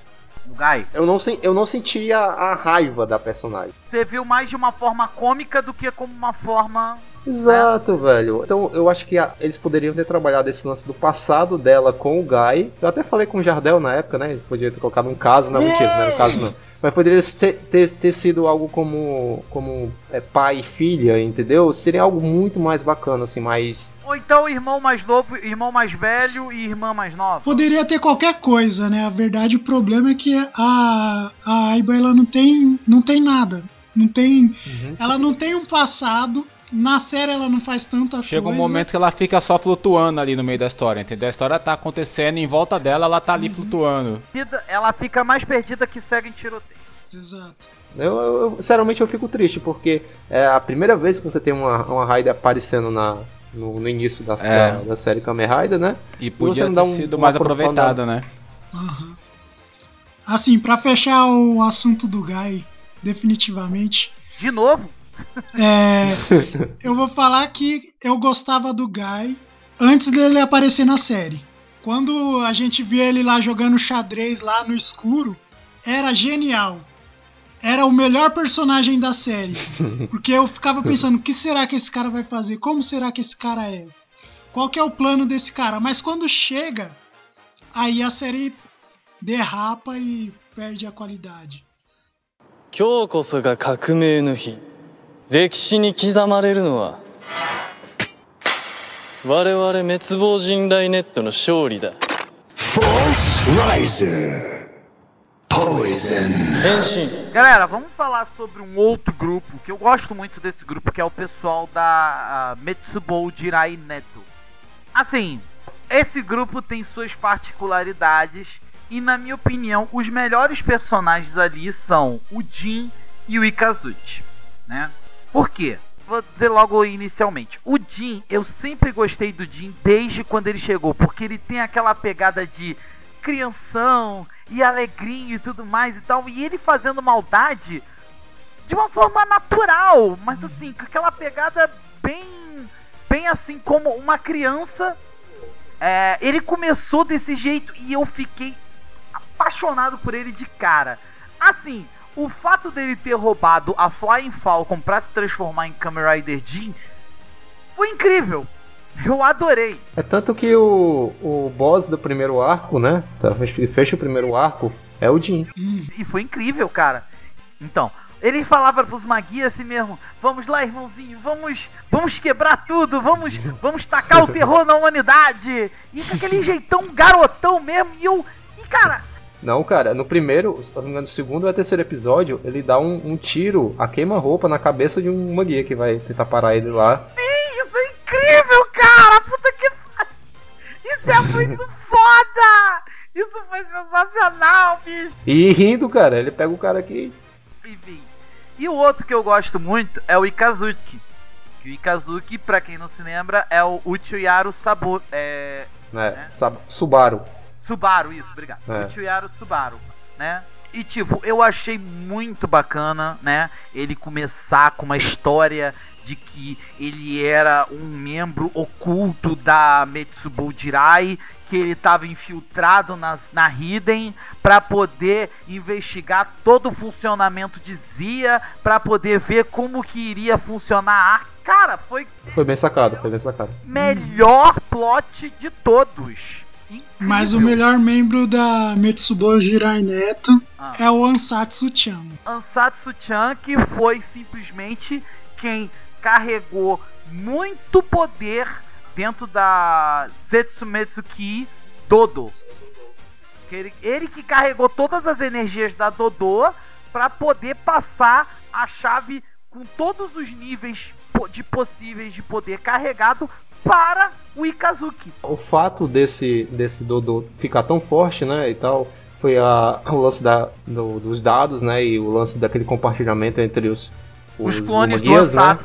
Guy. eu, não, eu não sentia a raiva da personagem. Você viu mais de uma forma cômica do que como uma forma. Exato, velho. Então eu acho que a- eles poderiam ter trabalhado esse lance do passado dela com o Guy. Eu até falei com o Jardel na época, né? Podia ter colocado um caso, não, mentira, não era um caso não. Mas poderia ser- ter, ter sido algo como, como é, pai e filha, entendeu? Seria algo muito mais bacana, assim, mais. Ou então irmão mais novo, irmão mais velho e irmã mais nova. Poderia ter qualquer coisa, né? A verdade, o problema é que a, a Aiba ela não tem, não tem nada. Não tem, ela não tem um passado. Na série ela não faz tanta Chega um coisa. momento que ela fica só flutuando ali no meio da história, entendeu? A história tá acontecendo em volta dela, ela tá ali flutuando. Ela fica mais perdida que segue em tiroteio. Exato. Eu, eu- eu- sinceramente eu fico triste, porque é a primeira vez que você tem uma, uma Raida aparecendo na, no, no início da, É. da, da série Kamen Rider, né? E podia ter um- sido um mais aproveitada, né? Aham. Assim, pra fechar o assunto do Guy, definitivamente, De novo? é, [laughs] eu vou falar que eu gostava do Guy antes dele aparecer na série. Quando a gente via ele lá jogando xadrez lá no escuro, era genial. Era o melhor personagem da série. [laughs] Porque eu ficava pensando, o que será que esse cara vai fazer? Como será que esse cara é? Qual que é o plano desse cara? Mas quando chega, aí a série derrapa e perde a qualidade. 今日こそが革命の日 歴史に刻まれるのは我々滅亡人雷ネットの勝利だ Riser. Poison. 変身 Galera, vamos falar sobre um outro grupo que eu gosto muito desse grupo, que é o pessoal da ah, Metsubou Jirai Neto. Assim, esse grupo tem suas particularidades e, na minha opinião, os melhores personagens ali são o Jin e o Ikazuchi, né? Por quê? Vou dizer logo inicialmente. O Jin, eu sempre gostei do Jin desde quando ele chegou, porque ele tem aquela pegada de crianção e alegrinho e tudo mais e tal, e ele fazendo maldade de uma forma natural, mas assim, com aquela pegada bem, bem assim como uma criança. É, ele começou desse jeito e eu fiquei apaixonado por ele de cara. Assim, o fato dele ter roubado a Flying Falcon pra se transformar em Kamen Rider Jin foi incrível. Eu adorei. É tanto que o, o boss do primeiro arco, né? tá, Ele fecha o primeiro arco, é o Jin. E foi incrível, cara. Então, ele falava pros Magui assim mesmo: Vamos lá, irmãozinho, vamos, vamos quebrar tudo, vamos, vamos tacar o terror na humanidade. E com aquele [laughs] jeitão garotão mesmo. E eu. E cara, Não, cara, no primeiro, se não me engano, no segundo ou terceiro episódio, ele dá um, um tiro a queima-roupa na cabeça de um magia que vai tentar parar ele lá. Sim, isso é incrível, cara! Puta que! Isso é muito [laughs] foda! Isso foi sensacional, bicho! E rindo, cara, ele pega o cara aqui. Enfim. E o outro que eu gosto muito é o Ikazuki. Que o Ikazuki, pra quem não se lembra, é o Uchiyaru Sabo, é, É, Sab- Subaru. Subaru, isso, obrigado. É. Uchiyaru Subaru, né? E tipo, eu achei muito bacana, né? Ele começar com uma história de que ele era um membro oculto da Metsubo Jirai, que ele estava infiltrado nas, na Hidden para poder investigar todo o funcionamento de Zia, para poder ver como que iria funcionar a Ark. Cara, foi Foi bem sacado, foi bem sacado. melhor plot de todos. Mas o melhor membro da Metsubo Jirai Neto é o Ansatsu-chan. Ansatsu-chan que foi simplesmente quem carregou muito poder dentro da Setsumetsuki Dodo. Ele, ele que carregou todas as energias da Dodô para poder passar a chave com todos os níveis de possíveis de poder carregado para o Ikazuki. O fato desse, desse Dodô ficar tão forte, né, e tal, foi a, o lance da, do- dos dados, né, e o lance daquele compartilhamento entre os, Os clones do Umaguias, né?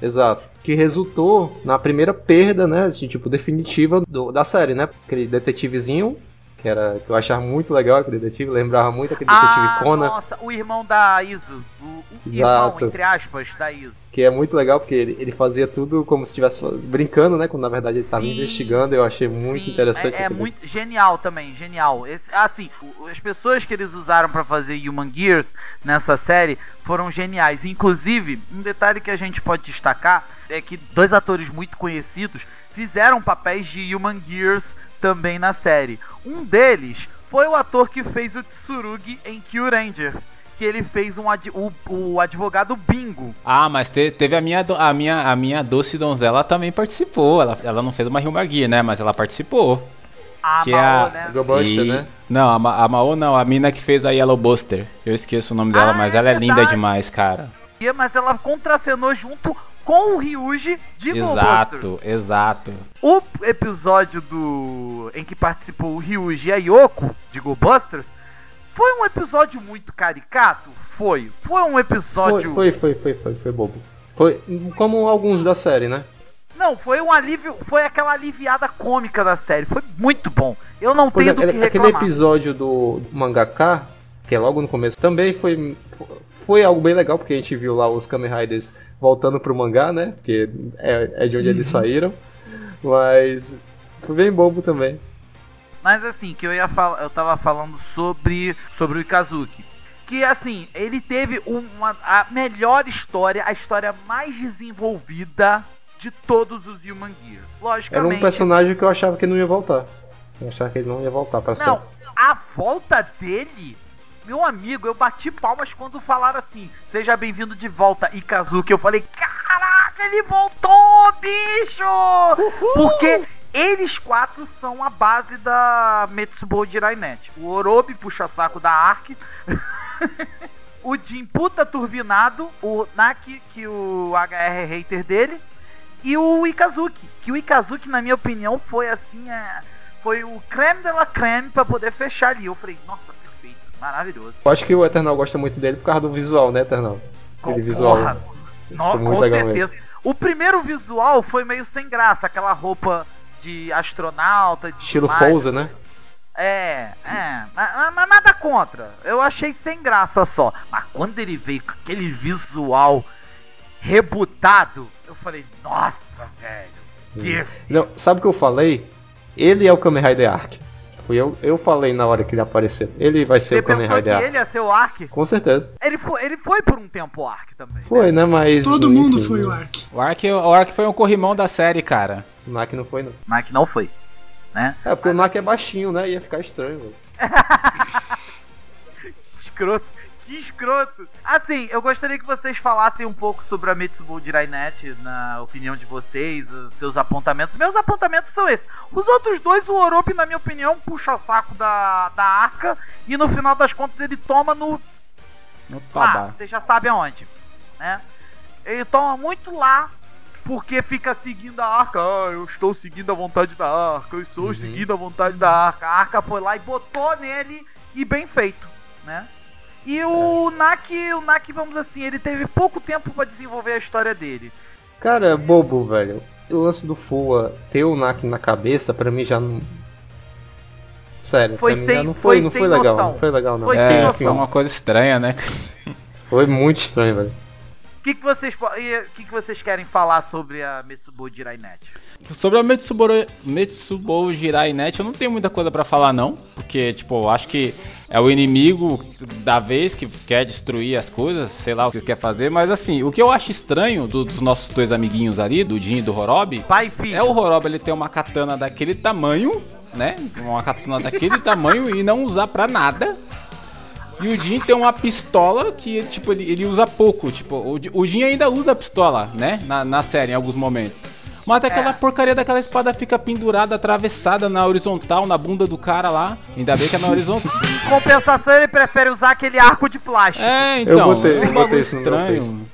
Exato. Que resultou na primeira perda, né, assim, tipo, definitiva do- da série, né, aquele detetivezinho, que era, que eu achava muito legal aquele detetive, lembrava muito aquele detetive Ah, Conan. nossa, o irmão da Iso. O, o irmão, entre aspas, da Iso. Que é muito legal porque ele, ele fazia tudo como se estivesse brincando, né? Quando na verdade ele estava Sim. investigando. Eu achei muito interessante. É, é muito genial também, genial. Esse, assim, as pessoas que eles usaram pra fazer Human Gears nessa série foram geniais. Inclusive, um detalhe que a gente pode destacar é que dois atores muito conhecidos fizeram papéis de Human Gears também na série. Um deles foi o ator que fez o Tsurugi em Kill Ranger. Que ele fez um ad- o, o advogado Bingo. Ah, mas te- teve a minha, a minha, a minha doce donzela também participou. Ela, ela não fez uma Guia, né? Mas ela participou. A que Mao, é né? Go Buster, e- né? Não, a, Ma- a Mao não, a mina que fez a Yellow Buster. Eu esqueço o nome dela, Ah, mas é ela é linda demais, cara. Mas ela contracenou junto com o Ryuji de. Exato, exato. O episódio do em que participou o Ryuji e a Yoko de Go Busters foi um episódio muito caricato? Foi. Foi um Foi, episódio. foi, foi, foi, foi, foi bobo. Foi como alguns da série, né? Não, foi um alívio. Foi aquela aliviada cômica da série. Foi muito bom. Eu não Pois tenho é, do que aquele- aquele reclamar. episódio do mangaka, que é logo no começo, também foi, foi algo bem legal, porque a gente viu lá os Kamen Riders voltando pro mangá, né? Porque é, é de onde eles saíram. Mas foi bem bobo também. Mas assim, que eu ia falar, eu tava falando sobre sobre o Ikazuki. Que assim, ele teve uma a melhor história, a história mais desenvolvida de todos os Human Gears. Era Logicamente. um personagem que eu achava que não ia voltar. Eu achava que ele não ia voltar pra Não, a volta dele, meu amigo, eu bati palmas quando falaram assim: Seja bem-vindo de volta, Ikazuki. Eu falei: Caraca, ele voltou, bicho! Porque eles quatro são a base da Metsubo Jirai Net. O Orobi puxa saco da Ark. [laughs] o Jin puta turbinado. O Naki, que o HR é hater dele. E o Ikazuki. Que o Ikazuki, na minha opinião, foi assim. É, foi o creme de la creme pra poder fechar ali. Eu falei, nossa, maravilhoso. Eu acho que o Eternal gosta muito dele por causa do visual, né, Eternal? Aquele visual. Porra, no- com certeza. mesmo. O primeiro visual foi meio sem graça, aquela roupa de astronauta. de Estilo. Fouza, né? É, é, mas, nada contra. Eu achei sem graça só. Mas quando ele veio com aquele visual rebutado, eu falei, nossa, velho. Que Não, sabe o que eu falei? Ele é o Kamen Rider Arc. Fui eu, eu falei na hora que ele apareceu. Ele vai ser Você o Kamen Rider Arc. ele ia ser o Ark? Com certeza. Ele foi, ele foi por um tempo o Ark também. Foi, né? Mas. Todo mundo enfim, foi né? o Ark. O Ark, o Ark foi um corrimão da série, cara. O Nak não foi, não. Mas não foi. Né? É, porque o Nak é baixinho, né? Ia ficar estranho, velho. [laughs] Escroto. Que escroto. Assim, eu gostaria que vocês falassem um pouco sobre a Mitsubo Jirainet, na opinião de vocês, os seus apontamentos. Meus apontamentos são esses. Os outros dois, o Orochi, na minha opinião, puxa saco da, da arca e no final das contas ele toma no. No Ah, tabaco. vocês já sabem aonde, né? Ele toma muito lá porque fica seguindo a arca. Ah, eu estou seguindo a vontade da arca, eu estou seguindo a vontade da arca. A arca foi lá e botou nele e bem feito, né? E o Naki, o Naki, vamos assim, ele teve pouco tempo pra desenvolver a história dele. Cara, é bobo, velho. O lance do Fua ter o Naki na cabeça, pra mim já não. Sério, Foi pra mim sem- já não foi foi, não foi legal, noção. não foi legal não. Foi É, noção. foi uma coisa estranha, né? Foi muito estranho, velho. O que, que vocês que, que vocês querem falar sobre a Mitsubo Jirainet? Sobre a Metsuboro, Metsubo Jirai Net, eu não tenho muita coisa pra falar não, porque tipo, eu acho que é o inimigo da vez que quer destruir as coisas, sei lá o que quer fazer, mas assim, o que eu acho estranho do- dos nossos dois amiguinhos ali, do Jin e do Horobi, Pai é o Horobi ele ter uma katana daquele tamanho, né? Uma katana daquele [laughs] tamanho e não usar pra nada. E o Jin tem uma pistola que, tipo, ele, ele usa pouco. Tipo, o, Jin- o Jin ainda usa a pistola, né? Na, na série, em alguns momentos. Mas aquela É. porcaria daquela espada fica pendurada, atravessada na horizontal, na bunda do cara lá. Ainda bem que é na horizontal. [laughs] Em compensação, ele prefere usar aquele arco de plástico. É, então. Eu botei- é um eu botei isso estranho.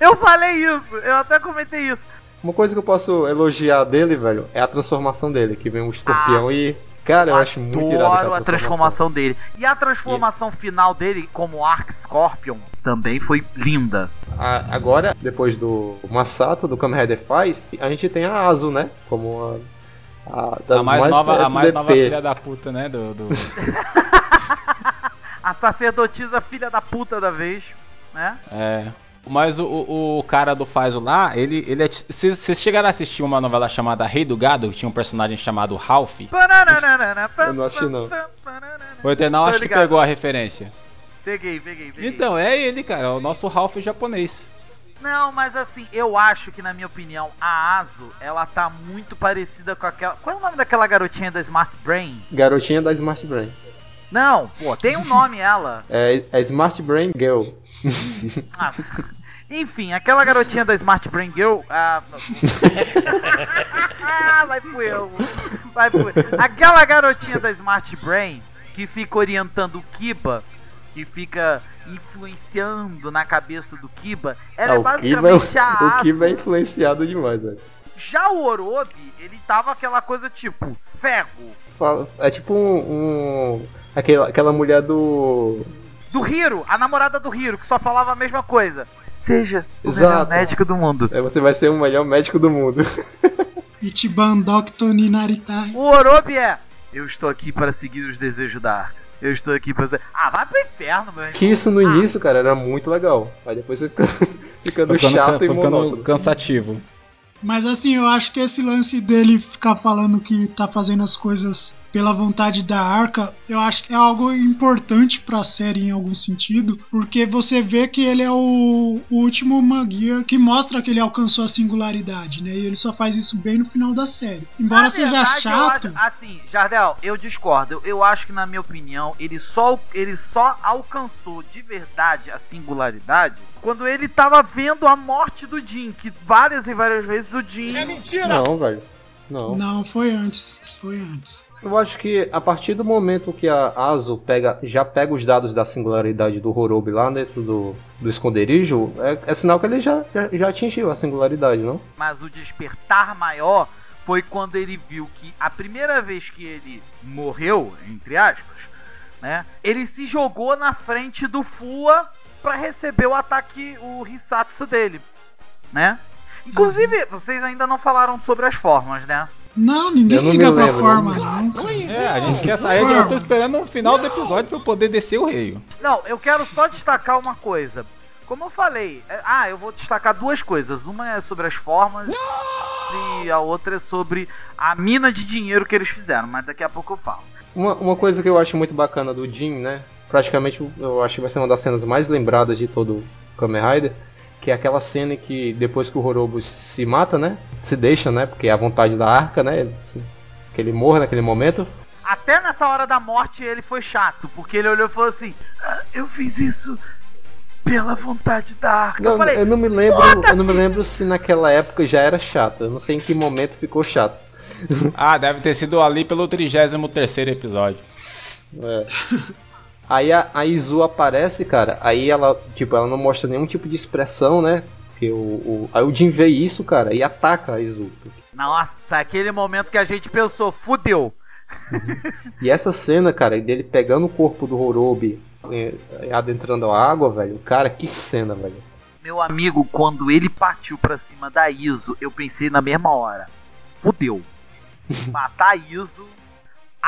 Eu falei isso, eu até comentei isso. Uma coisa que eu posso elogiar dele, velho, é a transformação dele, que vem um escorpião e. Cara, eu acho muito irado Adoro aquela a transformação dele. E a transformação final dele como Arc Scorpion também foi linda. A- agora, depois do Masato, do Kamen Rider faz, a gente tem a Azu, né? Como a. A, A mais, nova, a mais FDP. nova filha da puta, né? Do, do... [laughs] A sacerdotisa filha da puta da vez, né? É. Mas o, o, o cara do Faizo lá, ele, ele é. Vocês vocês chegaram a assistir uma novela chamada Rei do Gado, que tinha um personagem chamado Ralph? Eu não achei, não. O Eternal acho que pegou a referência. Peguei, peguei, peguei. Então, é ele, cara, é o nosso Ralph japonês. Não, mas assim, eu acho que na minha opinião, a Azu, ela tá muito parecida com aquela. Qual é o nome daquela garotinha da Smart Brain? Garotinha da Smart Brain. Não, pô, tem um nome ela. [laughs] É, é Smart Brain Girl. [laughs] Ah, enfim, aquela garotinha da Smart Brain Girl. Ah, [laughs] vai pro eu. Vai pro Aquela garotinha da Smart Brain que fica orientando o Kiba, que fica influenciando na cabeça do Kiba, ela Ah, é Kiba, basicamente a o. Kiba é influenciado demais, velho. Já o Orobi, ele tava aquela coisa tipo, cego. É tipo um. um- aquela, aquela mulher do. Do Hiro, a namorada do Hiro, que só falava a mesma coisa. Seja o melhor Exato. médico do mundo. É, você vai ser o melhor médico do mundo. [laughs] Ichiban Doctor Ninaritai. O Orobi é. Eu estou aqui para seguir os desejos da arca. Eu estou aqui para. Ah, vai pro inferno, meu irmão. Que isso no início, cara, era muito legal. Aí depois foi ficando, [laughs] ficando chato e ficando monótono. cansativo. Mas assim, eu acho que esse lance dele ficar falando que tá fazendo as coisas pela vontade da arca, eu acho que é algo importante pra série em algum sentido, porque você vê que ele é o, o último Maguire que mostra que ele alcançou a singularidade, né? E ele só faz isso bem no final da série. Embora Na seja verdade, chato, acho- assim, Jardel, eu discordo. Eu, eu acho que, na minha opinião, ele só, ele só alcançou de verdade a singularidade quando ele tava vendo a morte do Jin. Que várias e várias vezes o Jin. Não, velho. Não. não, foi antes, foi antes. Eu acho que a partir do momento que a Azu pega, já pega os dados da singularidade do Horobi lá dentro do, do esconderijo, é, é sinal que ele já, já, já atingiu a singularidade, não? Mas o despertar maior foi quando ele viu que a primeira vez que ele morreu, entre aspas, né? Ele se jogou na frente do Fua pra receber o ataque, o Hisatsu dele, né? Inclusive, vocês ainda não falaram sobre as formas, né? Não, ninguém Eu não liga pra lembro, forma, não. não. É, a gente quer sair, eu tô esperando o final do episódio pra eu poder descer o reio. Não, eu quero só destacar uma coisa. Como eu falei, é- ah, eu vou destacar duas coisas. Uma é sobre as formas e a outra é sobre a mina de dinheiro que eles fizeram, mas daqui a pouco eu falo. Uma, uma coisa que eu acho muito bacana do Jin, né? Praticamente eu acho que vai ser uma das cenas mais lembradas de todo o Kamen Rider. Que é aquela cena que depois que o Horobo se mata, né? Se deixa, né? Porque é a vontade da arca, né? Que ele morra naquele momento. Até nessa hora da morte ele foi chato, porque ele olhou e falou assim: "Ah, eu fiz isso pela vontade da arca. Não, eu falei, eu não me lembro, eu não me lembro se naquela época já era chato. Eu não sei em que momento ficou chato. Ah, deve ter sido ali pelo 33 episódio. É. [laughs] Aí a, a Izu aparece, cara, aí ela, tipo, ela não mostra nenhum tipo de expressão, né? Porque o, o, aí o Jin vê isso, cara, e ataca a Izu. Nossa, aquele momento que a gente pensou, fudeu. E essa cena, cara, dele pegando o corpo do Horobi eh, adentrando a água, velho, cara, que cena, velho. Meu amigo, quando ele partiu pra cima da Iso, eu pensei na mesma hora. Fudeu. [laughs] Matar a Iso,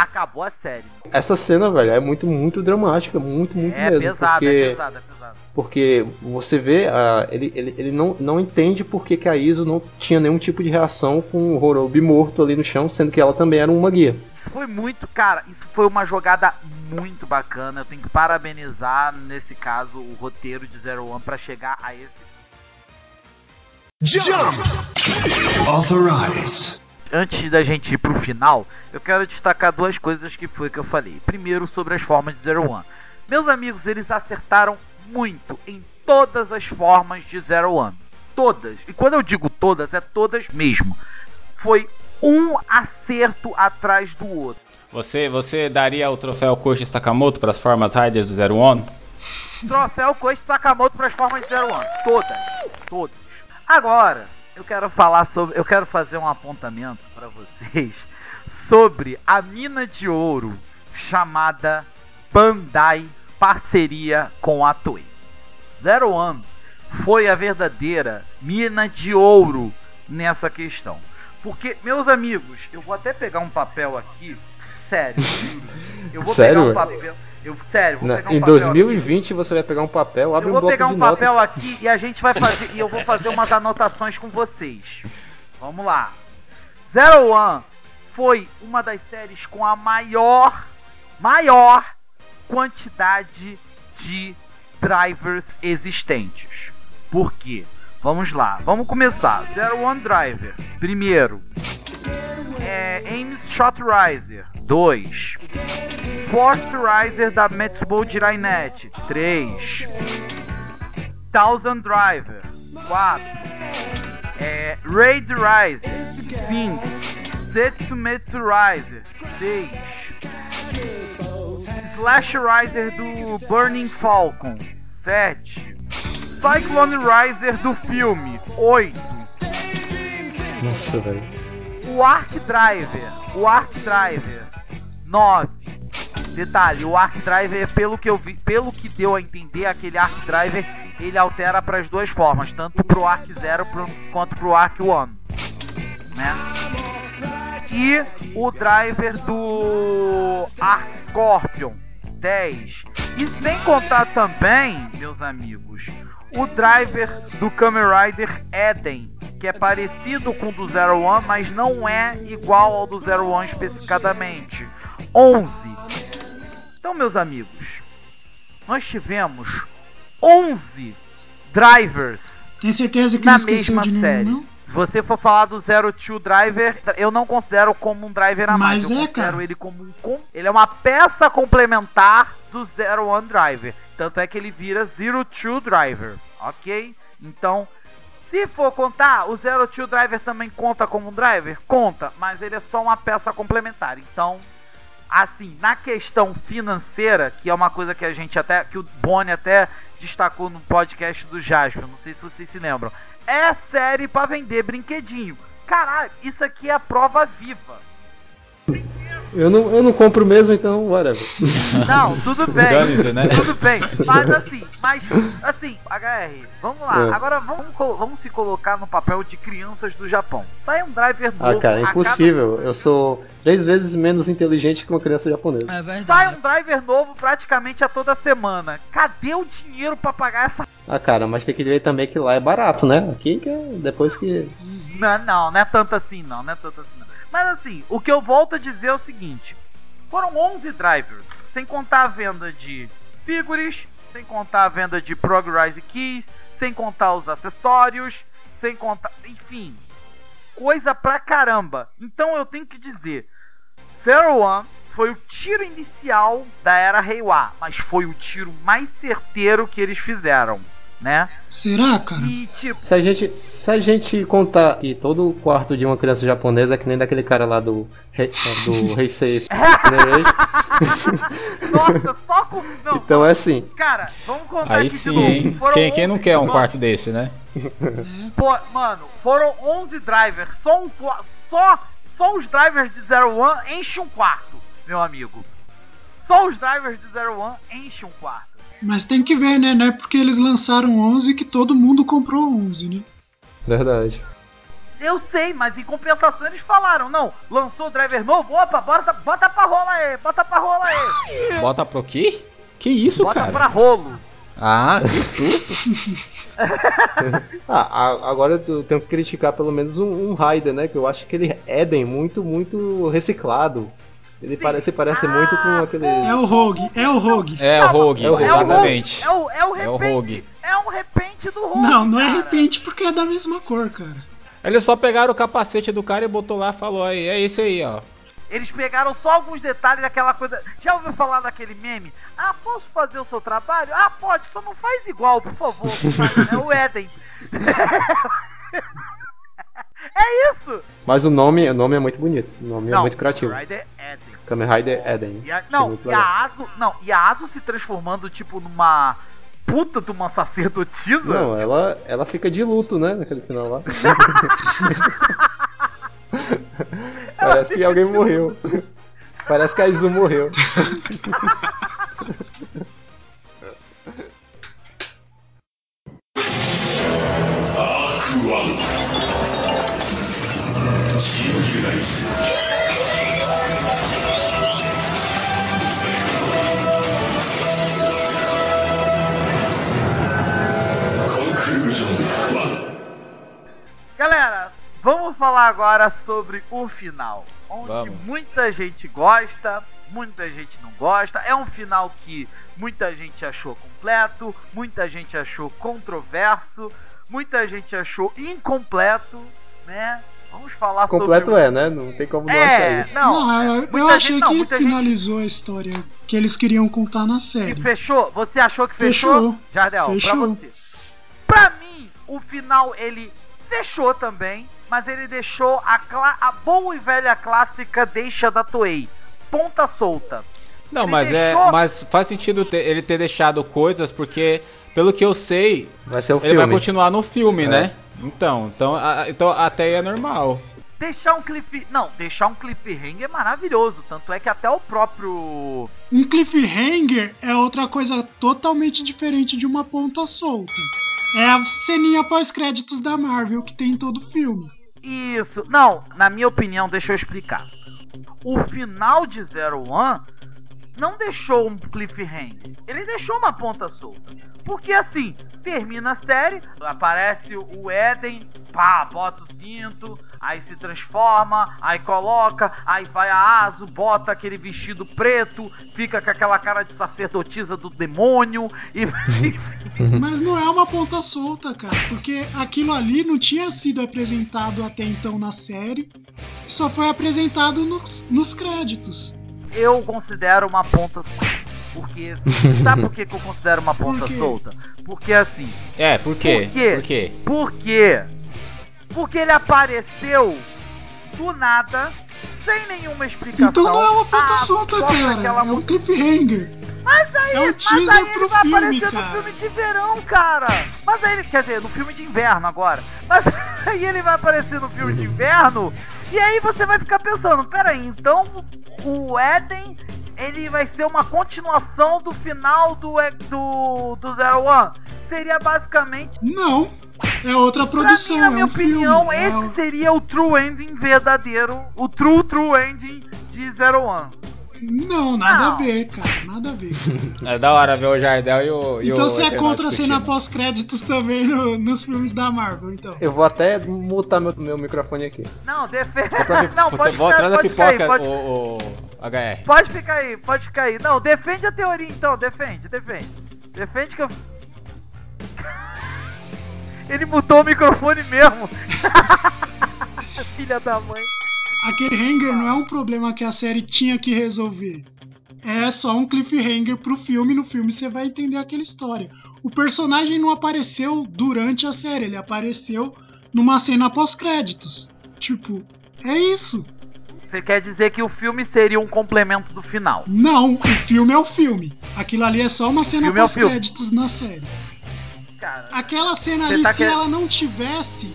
acabou a série. Essa cena, velho, é muito, muito dramática, muito, muito É mesmo. pesado, porque... é pesado, é pesado. Porque você vê, ah, ele, ele, ele não, não entende por que, que a Iso não tinha nenhum tipo de reação com o Horobi morto ali no chão, sendo que ela também era uma guia. Isso foi muito, cara, isso foi uma jogada muito bacana. Eu tenho que parabenizar, nesse caso, o roteiro de Zero One pra chegar a esse. Jump! Authorize. Antes da gente ir pro final, eu quero destacar duas coisas que foi que eu falei. Primeiro, sobre as formas de Zero One. Meus amigos, eles acertaram muito em todas as formas de Zero One. Todas. E quando eu digo todas, é todas mesmo. Foi um acerto atrás do outro. Você, você daria o troféu Koshi Sakamoto para as formas Riders do Zero One? Troféu Koichi Sakamoto para as formas de Zero One. Todas. Todas. Agora, eu quero falar sobre. Eu quero fazer um apontamento para vocês sobre a mina de ouro chamada Bandai Parceria com a Toei. Zero One foi a verdadeira mina de ouro nessa questão. Porque, meus amigos, eu vou até pegar um papel aqui. Sério. Eu vou Sério, pegar um papel. Eu, sério, vou pegar um em papel aqui. 2020 você vai pegar um papel, abre Eu um vou bloco pegar de um papel notas. aqui e a gente vai fazer. e eu vou fazer umas anotações com vocês. Vamos lá. Zero One foi uma das séries com a maior, maior quantidade de drivers existentes. Por quê? Vamos lá, vamos começar. Zero One Driver. Primeiro. É, Ames Shot Riser. 2. Force Riser da Metsubo Jirainet. 3. Thousand Driver. 4. É, Raid Riser. 5. Setsumetsu Riser. 6. Slash Riser do Burning Falcon. 7. Cyclone Riser do filme. 8. Nossa, velho. O Arc Driver. O Arc Driver. 9. Detalhe, o Arc Driver, pelo que eu vi, pelo que deu a entender, aquele Arc Driver, ele altera para as duas formas, tanto pro Arc Zero pro, quanto pro Arc One, né? E o driver do Arc Scorpion 10. E sem contar também, meus amigos, o driver do Kamen Rider Eden, que é parecido com o do Zero One, mas não é igual ao do Zero One especificadamente. 11. Então, meus amigos, nós tivemos 11 drivers Tem certeza que na não mesma de nenhum, série. não? Se você for falar do Zero Two Driver, eu não considero como um driver a mais. Mas eu é, considero cara. ele como um. com- Ele é uma peça complementar do Zero One Driver. Tanto é que ele vira Zero Two Driver. Ok? Então, se for contar, o Zero Two Driver também conta como um driver? Conta, mas ele é só uma peça complementar. Então, assim, na questão financeira, que é uma coisa que a gente até, que o Boni até destacou no podcast do Jasper, não sei se vocês se lembram, é série pra vender brinquedinho. Caralho, isso aqui é a prova viva. Eu não, eu não compro mesmo, então, whatever. Não, tudo bem. Né? Tudo bem. Mas assim, mas assim, HR, vamos lá. É. Agora vamos, vamos se colocar no papel de crianças do Japão. Sai um driver novo. Ah, cara, é cada- impossível. Eu sou três vezes menos inteligente que uma criança japonesa. É Sai verdade. um driver novo praticamente a toda semana. Cadê o dinheiro pra pagar essa Ah, cara, mas tem que ver também que lá é barato, né? Aqui que é depois que. Não, não, não é tanto assim não, não é tanto assim não. Mas assim, o que eu volto a dizer é o seguinte: foram 11 drivers, sem contar a venda de figures, sem contar a venda de Progrise Keys, sem contar os acessórios, sem contar, enfim, coisa pra caramba. Então eu tenho que dizer, Zero One foi o tiro inicial da era Reiwa, mas foi o tiro mais certeiro que eles fizeram, né? Será, cara? E tipo, Se a gente, se a gente contar que todo o quarto de uma criança japonesa é que nem daquele cara lá do do [laughs] Heisei [laughs] nossa, só com. Não, Então é assim. Cara, vamos contar Aí aqui de sim, novo. hein? Foram Quem, quem não 11 quer um mano, quarto desse, né? [laughs] Pô, mano, foram 11 drivers. Só, um, só, só os drivers de Zero One enchem um quarto, meu amigo. Só os drivers de Zero One enchem um quarto. Mas tem que ver, né? Não é porque eles lançaram 11 que todo mundo comprou 11, né? Verdade. Eu sei, mas em compensação eles falaram, não, lançou o driver novo, opa, bota, bota pra rola aí, bota pra rola aí. Bota pro quê? Que isso, bota cara? pra rolo. Ah, que susto. [laughs] Ah, agora eu tenho que criticar pelo menos um, um Raider, né? Que eu acho que ele é Eden muito, muito reciclado. Ele parece, parece muito com aquele. É o Rogue, é o Rogue. É o Rogue, É o Rogue. exatamente. É o, é o É o repente, Rogue. é um repente do Rogue. Não, não é cara. repente porque é da mesma cor, cara. Eles só pegaram o capacete do cara e botou lá e falou aí, é esse aí, ó. Eles pegaram só alguns detalhes daquela coisa. Já ouviu falar daquele meme? Ah, posso fazer o seu trabalho? Ah, pode, só não faz igual, por favor. [laughs] é o Eden. [laughs] é isso! Mas o nome, o nome é muito bonito. O nome é Não, muito criativo. Rider Eden. Kamen Rider Eden. E a, não, e a Aso. Não, e a se transformando, tipo, numa puta de uma sacerdotisa. Não, ela, ela fica de luto, né? Naquele final lá. [laughs] [laughs] Parece que alguém morreu. Parece que a Izu morreu. [laughs] Galera, vamos falar agora sobre o final. Onde Vamos. muita gente gosta, muita gente não gosta. É um final que muita gente achou completo, muita gente achou controverso, muita gente achou incompleto, né? Vamos falar Completo sobre. é, né? Não tem como não É, achar isso. Não, Não, é, eu, muita eu gente- achei não, que muita gente- finalizou a história que eles queriam contar na Que série. fechou? Você achou que fechou? Fechou. Jardel, pra Fechou. você. Pra mim, o final ele fechou também, mas ele deixou a, a boa e velha clássica deixa da Toei. Ponta solta. Não, Ele mas deixou- é, mas faz sentido ter- ele ter deixado coisas porque pelo que eu sei, Vai ser o ele filme. vai continuar no filme, É. né? Então, então, a- então até aí é normal. Deixar um cliff... Não, deixar um cliffhanger é maravilhoso. Tanto é que até o próprio... Um cliffhanger é outra coisa totalmente diferente de uma ponta solta. É a ceninha pós-créditos da Marvel que tem em todo filme. Isso. Não, na minha opinião, deixa eu explicar. O final de Zero One não deixou um cliffhanger. Ele deixou uma ponta solta. Porque assim, termina a série, aparece o Eden, pá, bota o cinto, aí se transforma, aí coloca, aí vai a Aso, bota aquele vestido preto, fica com aquela cara de sacerdotisa do demônio e [laughs] Mas não é uma ponta solta, cara, porque aquilo ali não tinha sido apresentado até então na série, só foi apresentado nos, nos créditos. Eu considero uma ponta solta. Porque, sabe por que, que eu considero uma ponta Por quê? solta? Porque assim, É, por quê? Por quê? Por quê? Por quê? Porque ele apareceu do nada, sem nenhuma explicação. Então não é uma ponta Ah, solta, cara, é um cliffhanger. Mas aí, é um mas teaser aí ele vai filme, aparecer cara. no filme de verão, cara. Mas aí ele, quer dizer, no filme de inverno agora. Mas [laughs] aí ele vai aparecer no filme de inverno. E aí você vai ficar pensando, peraí, então o Eden, ele vai ser uma continuação do final do, do, do Zero One? Seria basicamente Não, é outra produção, mim, na é minha um opinião, filme. é esse um- seria o true ending verdadeiro. O true, true ending de Zero One. Não, nada Não. a ver, cara, nada a ver. [laughs] É da hora ver o Jardel e o. e Então o você é contra a cena pós-créditos também no- nos filmes da Marvel, então. Eu vou até mutar meu, meu microfone aqui. Não, defende. [laughs] Não, pode vou ficar, atrás da pode ficar aí, pipoca, pode, o, o HR. pode ficar aí, pode ficar aí. Não, defende a teoria então, defende, defende. Defende que eu. [laughs] Ele mutou o microfone mesmo. Filha da mãe. Aquele hanger não é um problema que a série tinha que resolver. É só um cliffhanger pro filme, no filme você vai entender aquela história. O personagem não apareceu durante a série, ele apareceu numa cena pós-créditos. Tipo, é isso. Você quer dizer que o filme seria um complemento do final? Não, o filme é o filme. Aquilo ali é só uma cena é pós-créditos na série. Cara, Aquela cena ali, tá se quer- ela não tivesse,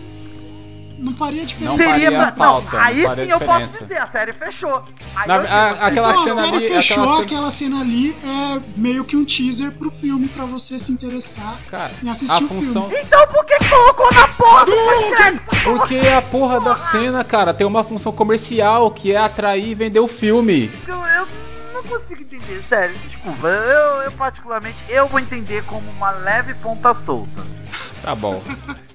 não faria diferença. Não faria pra- não, aí não faria sim eu posso dizer, a série fechou. Aí Na- a- aquela então, cena a série ali- fechou, aquela aquela cena- ali é meio que um teaser pro filme pra você se interessar Cara, em assistir a o função. filme. Então por que colocou na porra do? Porque a porra da cena, cara, tem uma função comercial que é atrair e vender o filme. Eu, eu não consigo entender, sério, desculpa. Eu, eu particularmente, eu vou entender como uma leve ponta solta. Tá bom. [laughs]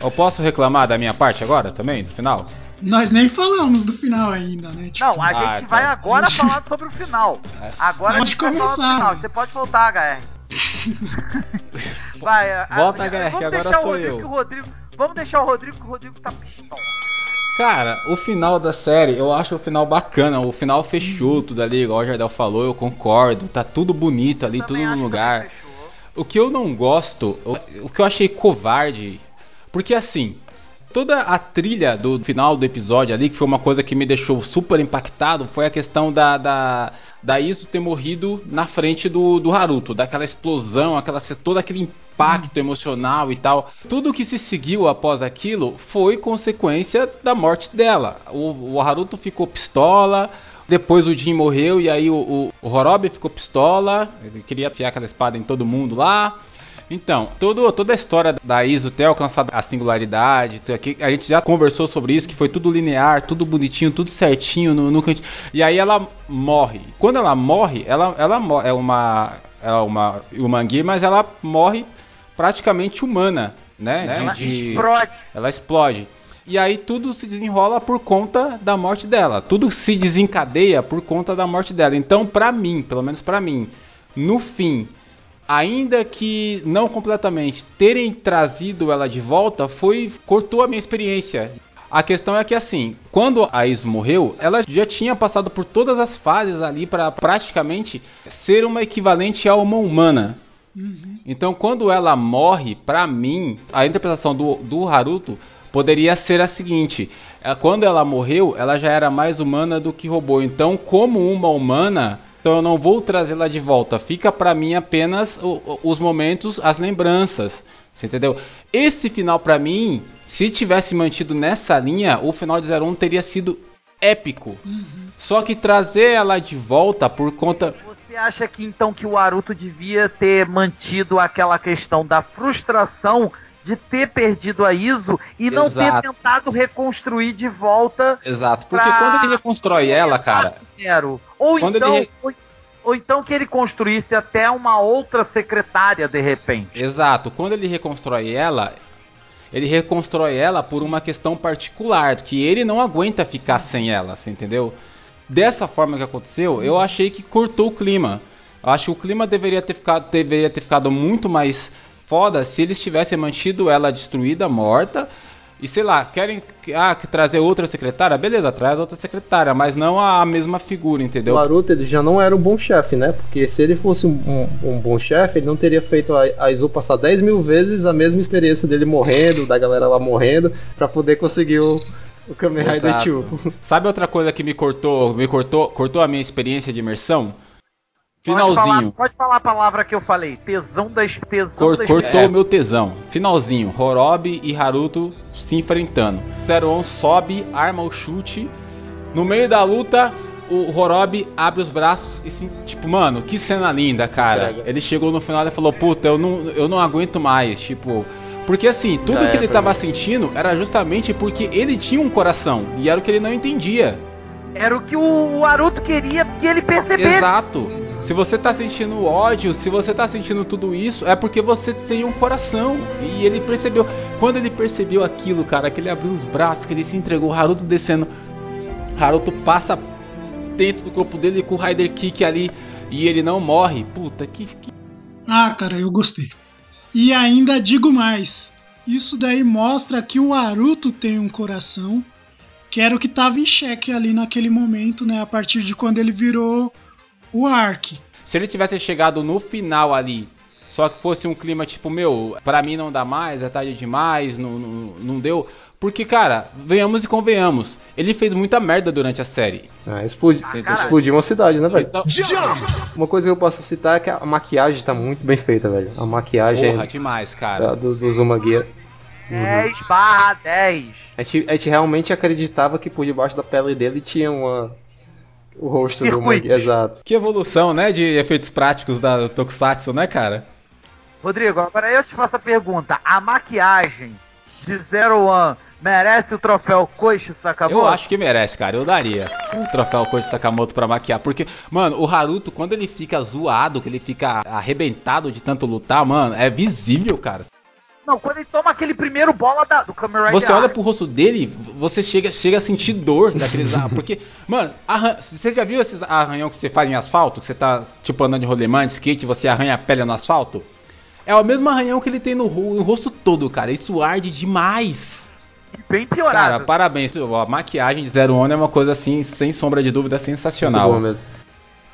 Eu posso reclamar da minha parte agora também, do final? Nós nem falamos do final ainda, né? Tipo, Não, a Ah, gente tá. vai agora falar sobre o final. Agora Pode a gente vai falar começar. do final. Você pode voltar, HR. [laughs] Vai, a- Volta, a- HR, que agora deixar o sou Rodrigo, eu. que o Rodrigo. Vamos deixar o Rodrigo, que o Rodrigo tá pistola. Cara, o final da série, eu acho o final bacana. O final fechou tudo ali, igual o Jardel falou, eu concordo. Tá tudo bonito ali, tudo no que lugar. fechou. O que eu não gosto, o, o que eu achei covarde, porque assim, toda a trilha do final do episódio ali, que foi uma coisa que me deixou super impactado, foi a questão da, da, da Iso ter morrido na frente do, do Haruto, daquela explosão, aquela, todo aquele impacto emocional e tal. Tudo que se seguiu após aquilo foi consequência da morte dela. O, o Haruto ficou pistola, depois o Jin morreu e aí o, o, o Horobi ficou pistola. Ele queria afiar aquela espada em todo mundo lá. Então, todo, toda a história da Iso ter alcançado a singularidade, aqui- a gente já conversou sobre isso, que foi tudo linear, tudo bonitinho, tudo certinho no, no. E aí ela morre. Quando ela morre, ela, ela é uma é uma Umangi, mas ela morre praticamente humana, né? De- Ela de- explode. ela explode. E aí tudo se desenrola por conta da morte dela. Tudo se desencadeia por conta da morte dela. Então, pra mim, pelo menos pra mim, no fim, ainda que não completamente terem trazido ela de volta, foi cortou a minha experiência. A questão é que assim, quando a Iso morreu, ela já tinha passado por todas as fases ali para praticamente ser uma equivalente a uma humana. Então, quando ela morre, pra mim, a interpretação do, do Haruto poderia ser a seguinte: é, quando ela morreu, ela já era mais humana do que robô. Então, como uma humana, então eu não vou trazê-la de volta. Fica pra mim apenas o- os momentos, as lembranças. Você entendeu? Esse final pra mim, se tivesse mantido nessa linha, o final de 01 teria sido épico. Só que trazer ela de volta por conta Você acha que então que o Aruto devia ter mantido aquela questão da frustração de ter perdido a Iso e não ter Exato. tentado reconstruir de volta Exato, porque Pra- quando ele reconstrói ela, cara, zero? Ou então, ele- ou, ou então que ele construísse até uma outra secretária de repente. Exato. Quando ele reconstrói ela, ele reconstrói ela por uma questão particular, que ele não aguenta ficar sem ela, você entendeu? Dessa forma que aconteceu, eu achei que cortou o clima. Eu acho que o clima deveria ter ficado, deveria ter ficado muito mais foda se eles tivessem mantido ela destruída, morta. E sei lá, querem ah, que trazer outra secretária? Beleza, traz outra secretária, mas não a mesma figura, entendeu? O Naruto ele já não era um bom chefe, né? Porque se ele fosse um, um- bom chefe, ele não teria feito a, a Izu passar 10 mil vezes a mesma experiência dele morrendo, da galera lá morrendo, pra poder conseguir o, o Kamen Rider Exato. 2. Sabe outra coisa que me cortou, me cortou, cortou a minha experiência de imersão? Pode falar, Finalzinho. pode falar a palavra que eu falei. Tesão da es- tesão Cor- da cortou é. o meu tesão. Finalzinho. Horobi e Haruto se enfrentando. Zeron sobe, arma o chute. No meio da luta, o Horobi abre os braços e se, tipo, mano, que cena linda, cara. Entrega. Ele chegou no final e falou: "Puta, eu não, eu não aguento mais", tipo, porque assim, tudo Já que é ele tava mim. sentindo era justamente porque ele tinha um coração e era o que ele não entendia. Era o que o, Aruto queria que ele percebesse. Exato. Se você tá sentindo ódio, se você tá sentindo tudo isso, é porque você tem um coração. E ele percebeu. Quando ele percebeu aquilo, cara, que ele abriu os braços, que ele se entregou, Haruto descendo. Haruto passa dentro do corpo dele com o Rider Kick ali e ele não morre. Puta, que. que... Ah, cara, eu gostei. E ainda digo mais: isso daí mostra que o Aruto tem um coração que era o que estava em xeque ali naquele momento, né? A partir de quando ele virou o Ark. Se ele tivesse chegado no final ali, só que fosse um clima tipo, meu, pra mim não dá mais, é tarde demais, não, não, não deu. Porque, cara, venhamos e convenhamos, ele fez muita merda durante a série. Ah, explodiu, Ah, explodiu uma cidade, né, velho? Então, Uma coisa que eu posso citar é que a maquiagem tá muito bem feita, velho. A maquiagem porra, demais, cara. da- do, do. 10 barra 10. A gente, a gente realmente acreditava que por debaixo da pele dele tinha uma. O rosto do Circuitos. Mug. Exato. Que evolução, né, de efeitos práticos da Tokusatsu, né, cara? Rodrigo, agora eu te faço a pergunta. A maquiagem de Zero One merece o troféu Koichi Sakamoto? Eu acho que merece, cara. Eu daria o troféu Koichi Sakamoto pra maquiar. Porque, mano, o Haruto, quando ele fica zoado, que ele fica arrebentado de tanto lutar, mano, é visível, cara. Não, quando ele toma aquele primeiro bola da- do Kamen Rider Você olha pro rosto dele, você chega, chega a sentir dor daqueles. porque, mano, arran... você já viu esses arranhão que você faz em asfalto? Que você tá, tipo, andando de rolemã, de skate, você arranha a pele no asfalto? É o mesmo arranhão que ele tem no, ro- no rosto todo, cara. Isso arde demais. Bem piorado. Cara, parabéns. A maquiagem de Zero One é uma coisa assim, sem sombra de dúvida, sensacional. Muito bom mesmo.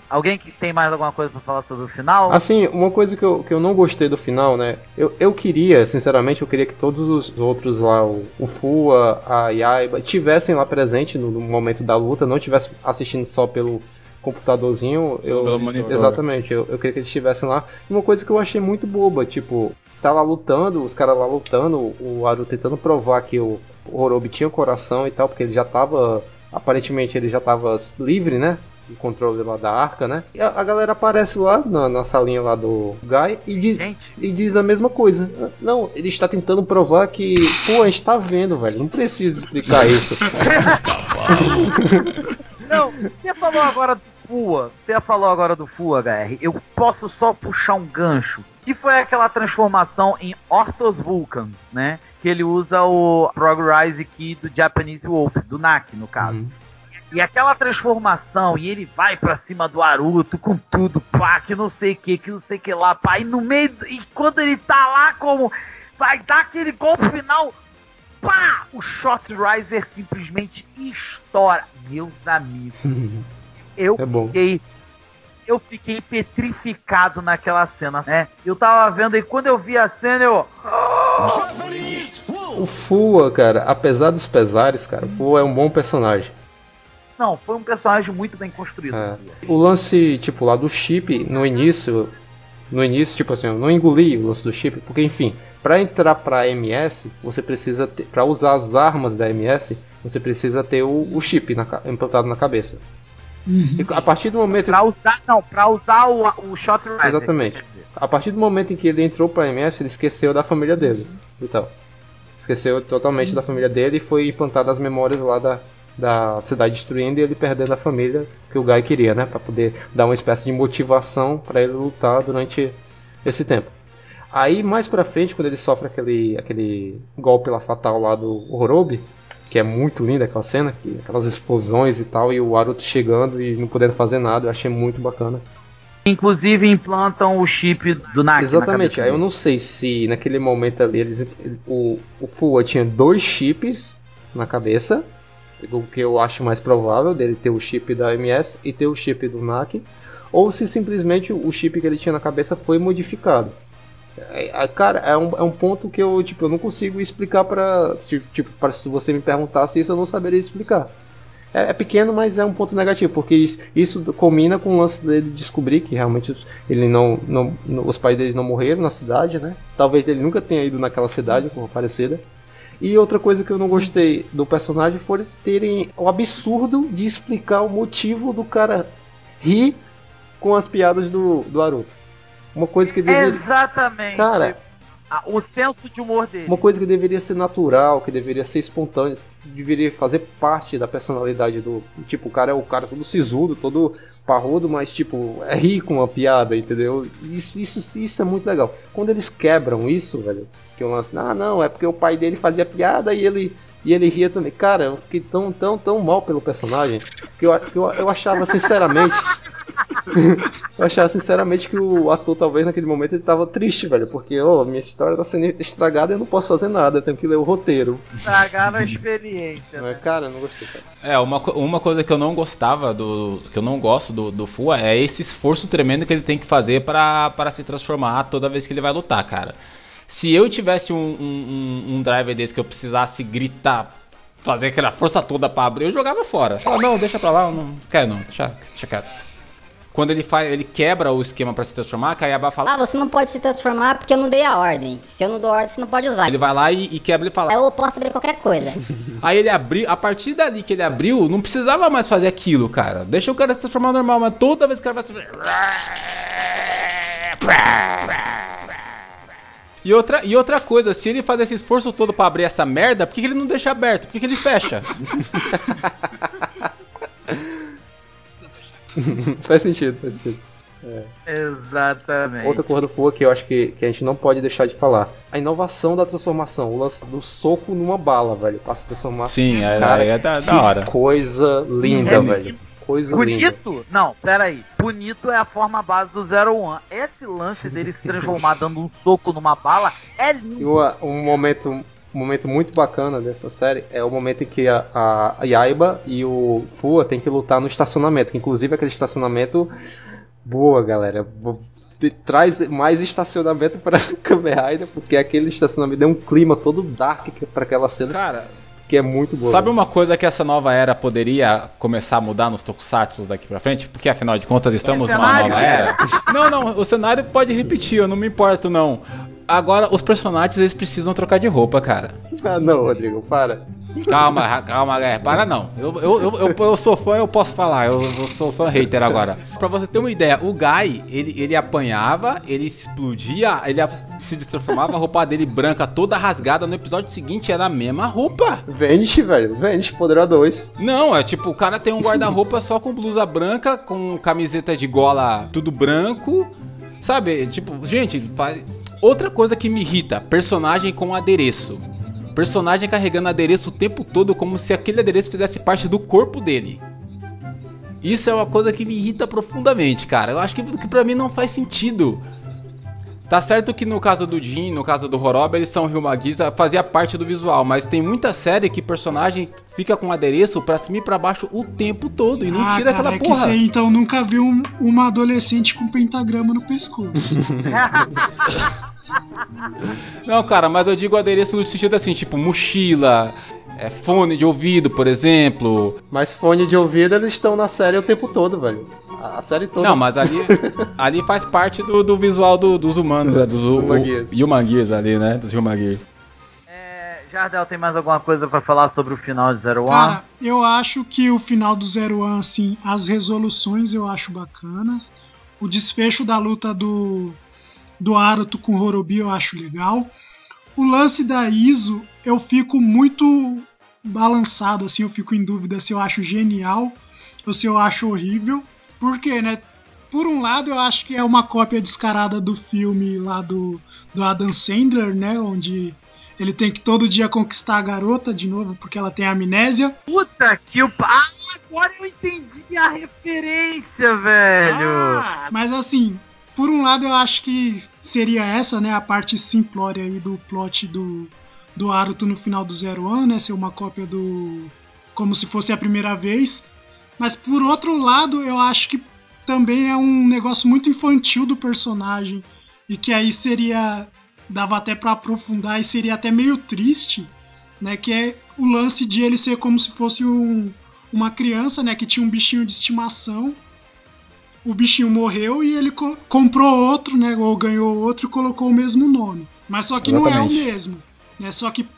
Alguém que tem mais alguma coisa pra falar sobre o final? Assim, uma coisa que eu, que eu não gostei do final, né? Eu, eu queria, sinceramente, eu queria que todos os outros lá, o, o Fua, a Yaiba, tivessem lá presente no, no momento da luta, não tivessem assistindo só pelo computadorzinho. Eu, Pelo monitor. Exatamente, eu, eu queria que eles estivessem lá. E uma coisa que eu achei muito boba, tipo, tá lá lutando, os caras lá lutando, o Aru tentando provar que o, o Horobi tinha coração e tal, porque ele já tava. Aparentemente ele já tava livre, né? O controle lá da arca, né? E a, a galera aparece lá na, na salinha lá do Guy e diz, e diz a mesma coisa. Não, ele está tentando provar que, pô, a gente tá vendo, velho. Não precisa explicar [laughs] isso. Não, você falou agora do Fua. Você falou agora do Fua, HR. Eu posso só puxar um gancho. Que foi aquela transformação em Orthos Vulcan, né? Que ele usa o Progrise Key do Japanese Wolf, do Nak, no caso. E aquela transformação, e ele vai pra cima do Aruto com tudo, pá, que não sei o que, que não sei o que lá, pá. E no meio. E quando ele tá lá como. Vai dar aquele golpe final. Pá! O Shot Riser simplesmente estoura. Meus amigos. [laughs] Eu É bom. fiquei. Eu fiquei petrificado naquela cena, né? Eu tava vendo e quando eu vi a cena, eu. O Fua, cara, apesar dos pesares, cara, o Fua é um bom personagem. Não, foi um personagem muito bem construído. É. O lance, tipo, lá do chip, no início, no início, tipo assim, eu não engoli o lance do chip, porque enfim, para entrar pra MS, você precisa ter, para usar as armas da MS, você precisa ter o, o chip na implantado na cabeça. E a partir do momento Pra usar, não, pra usar o, o Shot Riser. Exatamente. A partir do momento em que ele entrou pra MS, ele esqueceu da família dele. Então, esqueceu totalmente da família dele e foi implantado as memórias lá da, da cidade destruindo e ele perdendo a família que o Guy queria, né? Pra poder dar uma espécie de motivação pra ele lutar durante esse tempo. Aí mais pra frente, quando ele sofre aquele, aquele golpe lá fatal lá do Horobi, que é muito linda aquela cena, que, aquelas explosões e tal, e o Aruto chegando e não podendo fazer nada, eu achei muito bacana. Inclusive implantam o chip do Nak. Exatamente, aí eu não sei se naquele momento ali eles, ele- o, o Fua tinha dois chips na cabeça, o que eu acho mais provável dele ter o chip da MS e ter o chip do NAC, ou se simplesmente o chip que ele tinha na cabeça foi modificado. É, é, Cara, é um, é um ponto que eu, tipo, eu não consigo explicar pra. Tipo, se você me perguntasse isso, eu não saberia explicar. É, é pequeno, mas é um ponto negativo, porque isso, isso combina com o lance dele descobrir que realmente ele não, não- os pais dele não morreram na cidade, né? Talvez ele nunca tenha ido naquela cidade, como parecida. E outra coisa que eu não gostei do personagem foi terem o absurdo de explicar o motivo do cara rir com as piadas do, do Aruto. Uma coisa que deveria. Exatamente. Cara, Ah, o senso de humor dele. uma coisa que deveria ser natural, que deveria ser espontânea, deveria fazer parte da personalidade do. Tipo, o cara é o cara todo sisudo, todo parrudo, mas tipo, é rir com uma piada, entendeu? Isso, isso, isso é muito legal. Quando eles quebram isso, velho, que eu lance, ah não, é porque o pai dele fazia piada e ele. E ele ria também. Cara, eu fiquei tão, tão, tão mal pelo personagem que eu, que eu, eu achava, sinceramente, [laughs] eu achava sinceramente que o ator, talvez naquele momento, ele tava triste, velho. Porque, ó, minha história tá sendo estragada e eu não posso fazer nada, eu tenho que ler o roteiro. Estragaram a experiência. Mas, Né? cara, eu não gostei, cara. É, uma, uma coisa que eu não gostava do. que eu não gosto do, do Fua é esse esforço tremendo que ele tem que fazer pra se transformar toda vez que ele vai lutar, cara. Se eu tivesse um, um, um- driver desse que eu precisasse gritar, fazer aquela força toda pra abrir, eu jogava fora. Fala, não, deixa pra lá, eu não quero não, deixa, deixa quieto. Quando ele faz, ele quebra o esquema pra se transformar, a Kayaba fala. Ah, você não pode se transformar porque eu não dei a ordem. Se eu não dou ordem, você não pode usar. Ele vai lá e, e quebra e fala. Eu posso abrir qualquer coisa. [laughs] Aí ele abriu, a partir dali que ele abriu, não precisava mais fazer aquilo, cara. Deixa o cara se transformar normal, mas toda vez que o cara vai se [laughs] E outra, e outra coisa, se ele faz esse esforço todo pra abrir essa merda, por que, que ele não deixa aberto? Por que, que ele fecha? [laughs] faz sentido, faz sentido. Exatamente. Outra coisa do Fua que eu acho que, que a gente não pode deixar de falar. A inovação da transformação, o lance do soco numa bala, velho. Pra se transformar. Sim, é- Cara, é da- que da hora. coisa linda, É, velho. Coisa linda. Bonito? Não, peraí. Bonito é a forma base do Zero One. Esse lance dele se transformar [laughs] dando um soco numa bala é lindo. E o- um momento, um momento muito bacana dessa série é o momento em que a, a, a Yaiba e o Fua tem que lutar no estacionamento. Que inclusive aquele estacionamento. Boa, galera. Bo- de- Traz mais estacionamento pra [laughs] Kamen Rider, porque aquele estacionamento deu um clima todo dark pra aquela cena. Cara, que é muito boa. Sabe uma coisa que essa nova era poderia começar a mudar nos tokusatsu daqui pra frente? Porque afinal de contas estamos numa cenário? nova era. [laughs] Não, não, o cenário pode repetir, eu não me importo não. Agora, os personagens eles precisam trocar de roupa, cara. [laughs] Ah, não, Rodrigo, para. Calma, calma, galera. Para não. Eu, eu, eu, eu, sou fã, eu posso falar. Eu, eu sou fã hater agora. Pra você ter uma ideia, o Guy, ele, ele apanhava, ele explodia, ele se transformava, a roupa dele branca toda rasgada. No episódio seguinte era a mesma roupa. Vende, velho. Vende, Poderosa 2. Não, é tipo, o cara tem um guarda-roupa só com blusa branca, com camiseta de gola tudo branco. Sabe? Tipo, gente, faz- outra coisa que me irrita, personagem com adereço. Personagem carregando adereço o tempo todo como se aquele adereço fizesse parte do corpo dele. Isso é uma coisa que me irrita profundamente, cara. Eu acho que, que pra mim não faz sentido. Tá certo que no caso do Jin, no caso do Horoba, eles são Ryumagiza, fazia parte do visual, mas tem muita série que personagem fica com adereço pra cima e pra baixo o tempo todo e não ah, tira cara, aquela é que porra. você então nunca viu um- uma adolescente com pentagrama no pescoço. [laughs] Não, cara, mas eu digo adereço no sentido assim, tipo mochila, é, fone de ouvido, por exemplo. Mas fone de ouvido eles estão na série o tempo todo, velho. A a série toda. Não, mas ali, [laughs] ali faz parte do, do visual do- dos humanos, né, dos Human Gears. Human Gears ali, né? Dos Human Gears. É, Jardel, tem mais alguma coisa pra falar sobre o final de Zero One? Cara, eu acho que o final do Zero One, assim, as resoluções eu acho bacanas. O desfecho da luta do, do Aruto com o Horobi eu acho legal. O lance da Iso eu fico muito balançado, assim, eu fico em dúvida se eu acho genial ou se eu acho horrível. Porque, né? Por um lado, eu acho que é uma cópia descarada do filme lá do, do Adam Sandler, né? Onde ele tem que todo dia conquistar a garota de novo porque ela tem amnésia. Puta que o. Ah, agora eu entendi a referência, velho. Ah, Mas assim, por um lado eu acho que seria essa, né, a parte simplória aí do plot do, do Aruto no final do Zero One, né, ser uma cópia do... como se fosse a primeira vez. Mas por outro lado, eu acho que também é um negócio muito infantil do personagem e que aí seria... dava até pra aprofundar e seria até meio triste, né, que é o lance de ele ser como se fosse um, uma criança, né, que tinha um bichinho de estimação o bichinho morreu e ele co- comprou outro, né? Ou ganhou outro e colocou o mesmo nome. Mas só que não é o Exatamente. mesmo. Né? Só que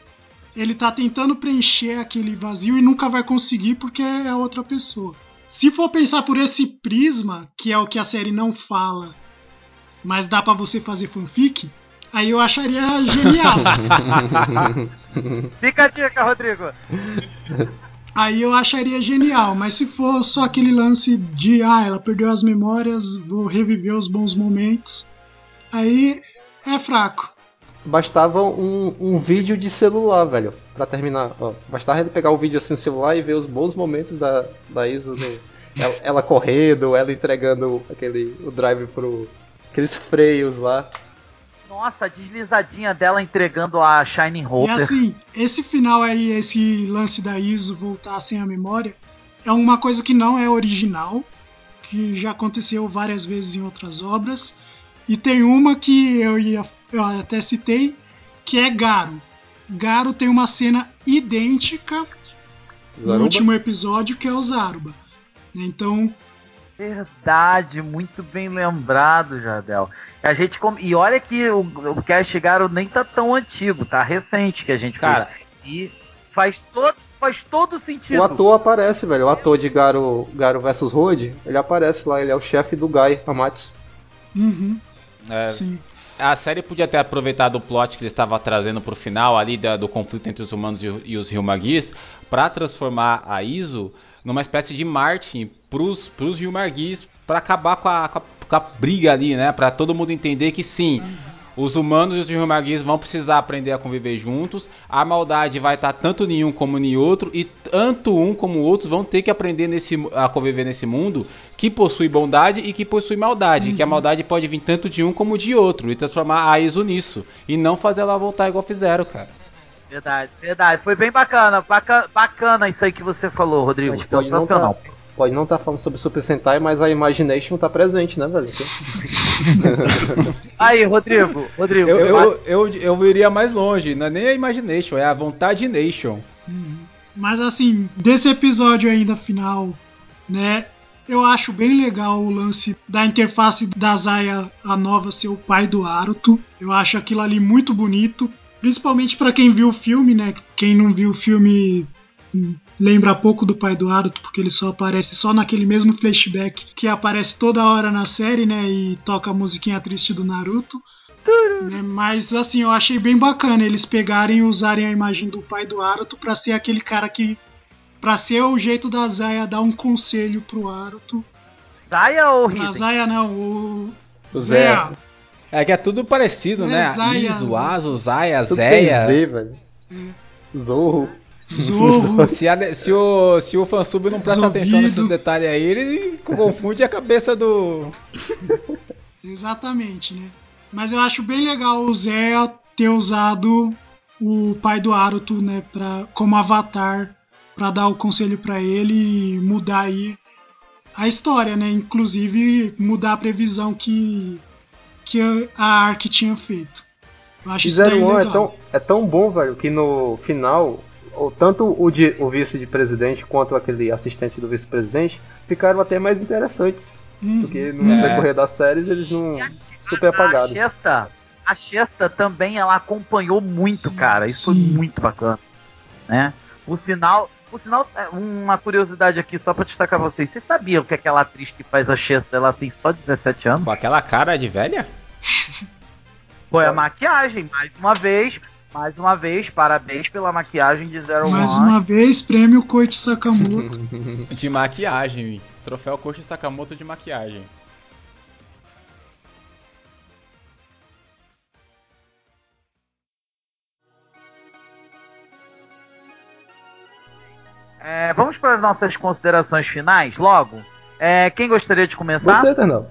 ele tá tentando preencher aquele vazio e nunca vai conseguir porque é outra pessoa. Se for pensar por esse prisma, que é o que a série não fala, mas dá pra você fazer fanfic, aí eu acharia genial. [laughs] Fica a dica, Rodrigo. Aí eu acharia genial, mas se for só aquele lance de ah, ela perdeu as memórias, vou reviver os bons momentos, aí é fraco. Bastava um, um vídeo de celular, velho, pra terminar. Ó, bastava ele pegar o vídeo assim no celular e ver os bons momentos da, da Iso no, [laughs] Ela, ela correndo, ela entregando aquele, o drive pro. aqueles freios lá. Nossa, a deslizadinha dela entregando a Shining E Hopper. assim, esse final aí, esse lance da Iso voltar sem a memória, é uma coisa que não é original, que já aconteceu várias vezes em outras obras. E tem uma que eu, ia, eu até citei, que é Garo. Garo tem uma cena idêntica no Zaruba? último episódio, que é o Zaruba. Então, Verdade, muito bem lembrado, Jardel. A gente com- E olha que o, o Cast Garo nem tá tão antigo, tá recente que a gente Cara. fez. E faz todo, faz todo sentido. O ator aparece, velho. O ator de Garo, Garo vs Road, ele aparece lá, ele é o chefe do Guy Amatsu. uhum, É, sim. A série podia ter aproveitado o plot que ele estava trazendo pro final ali da- do conflito entre os humanos e, e os Ryumaguis para transformar a Iso numa espécie de Martin pros, pros Ryumaguis para acabar com a, com, a, com a briga ali, né? Para todo mundo entender que sim, os humanos e os Ryumaguis vão precisar aprender a conviver juntos, a maldade vai estar tanto em um como em outro e tanto um como outros vão ter que aprender nesse, a conviver nesse mundo que possui bondade e que possui maldade, que a maldade pode vir tanto de um como de outro e transformar a Iso nisso e não fazer ela voltar igual fizeram, cara. Verdade, verdade. Foi bem bacana, bacana, bacana isso aí que você falou, A Rodrigo. gente pode não Sensacional. Tá, pode não estar falando sobre Super Sentai, mas a Imagination tá presente, né, velho? [laughs] Aí, Rodrigo, Rodrigo. Eu, eu, eu, eu iria mais longe, não é nem a Imagination, é a Vontade Nation. Mas assim, desse episódio ainda final, né? Eu acho bem legal o lance da interface da Zaya, a nova, ser o pai do Aruto. Eu acho aquilo ali muito bonito. Principalmente pra quem viu o filme, né? Quem não viu o filme lembra pouco do pai do Aruto, porque ele só aparece só naquele mesmo flashback que aparece toda hora na série, né? E toca a musiquinha triste do Naruto. né, Mas assim, eu achei bem bacana eles pegarem e usarem a imagem do pai do Aruto pra ser aquele cara que. Pra ser o jeito da Zaya dar um conselho pro Aruto. Zaya ou Pra Risen? Zaya não, o. O Zé. Zé. É que é tudo parecido, É, né? Zaya. Iso, Aso, Zaya, Tudo tem Zéia. Z, velho. Zorro. Zorro. [laughs] Se, a- se o, se o fansub não presta atenção Zumbido. nesses detalhes aí, ele confunde a cabeça do. [laughs] Exatamente, né? Mas eu acho bem legal o Zé ter usado o pai do Aruto, né, pra, como avatar pra dar o conselho pra ele e mudar aí a história, né? Inclusive mudar a previsão que que a Ark tinha feito. Eu acho isso daí é legal. tão, é tão bom, velho, que no final, tanto o, de- o vice de presidente quanto aquele assistente do vice-presidente ficaram até mais interessantes. Uhum. Porque no É. decorrer das séries eles não. super apagados. A Chesta, a Chesta também ela acompanhou muito, Sim, cara. Isso sim. foi muito bacana, né? O sinal, o sinal, é, uma curiosidade aqui só pra destacar pra vocês. Vocês sabiam que aquela atriz que faz a Chesta, ela tem só 17 anos? Com aquela cara de velha? Foi a maquiagem, mais uma vez, mais uma vez, parabéns pela maquiagem de Zero Mais One. uma vez, prêmio Koichi Sakamoto. [laughs] De maquiagem. Troféu Coxa Sakamoto de maquiagem. É, vamos para as nossas considerações finais, logo. É, quem gostaria de começar? Você, Eternal?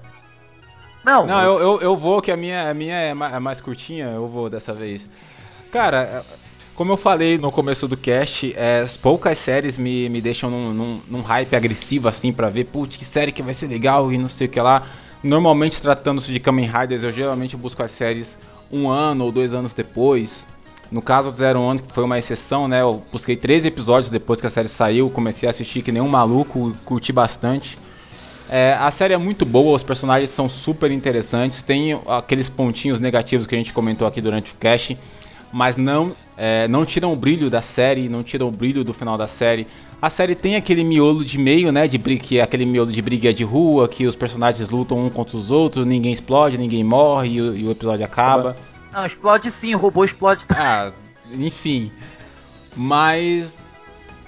Não, Não, eu, eu, eu vou, que a minha, a minha é é mais curtinha, eu vou dessa vez. Cara, como eu falei no começo do cast, é, poucas séries me, me deixam num, num, num hype agressivo assim pra ver, putz, que série que vai ser legal e não sei o que lá. Normalmente, tratando-se de Kamen Riders, eu geralmente busco as séries um ano ou dois anos depois. No caso do Zero One, que foi uma exceção, né? Eu busquei 13 episódios depois que a série saiu, comecei a assistir que nem um maluco, curti bastante. É, a série é muito boa, os personagens são super interessantes, tem aqueles pontinhos negativos que a gente comentou aqui durante o cast, mas não, é, não tiram o brilho da série, não tiram o brilho do final da série. A série tem aquele miolo de meio, né, de briga, que é aquele miolo de briga de rua, que os personagens lutam um contra os outros, ninguém explode, ninguém morre e, o- e o episódio acaba. não, explode sim, o robô explode. Ah, enfim. Mas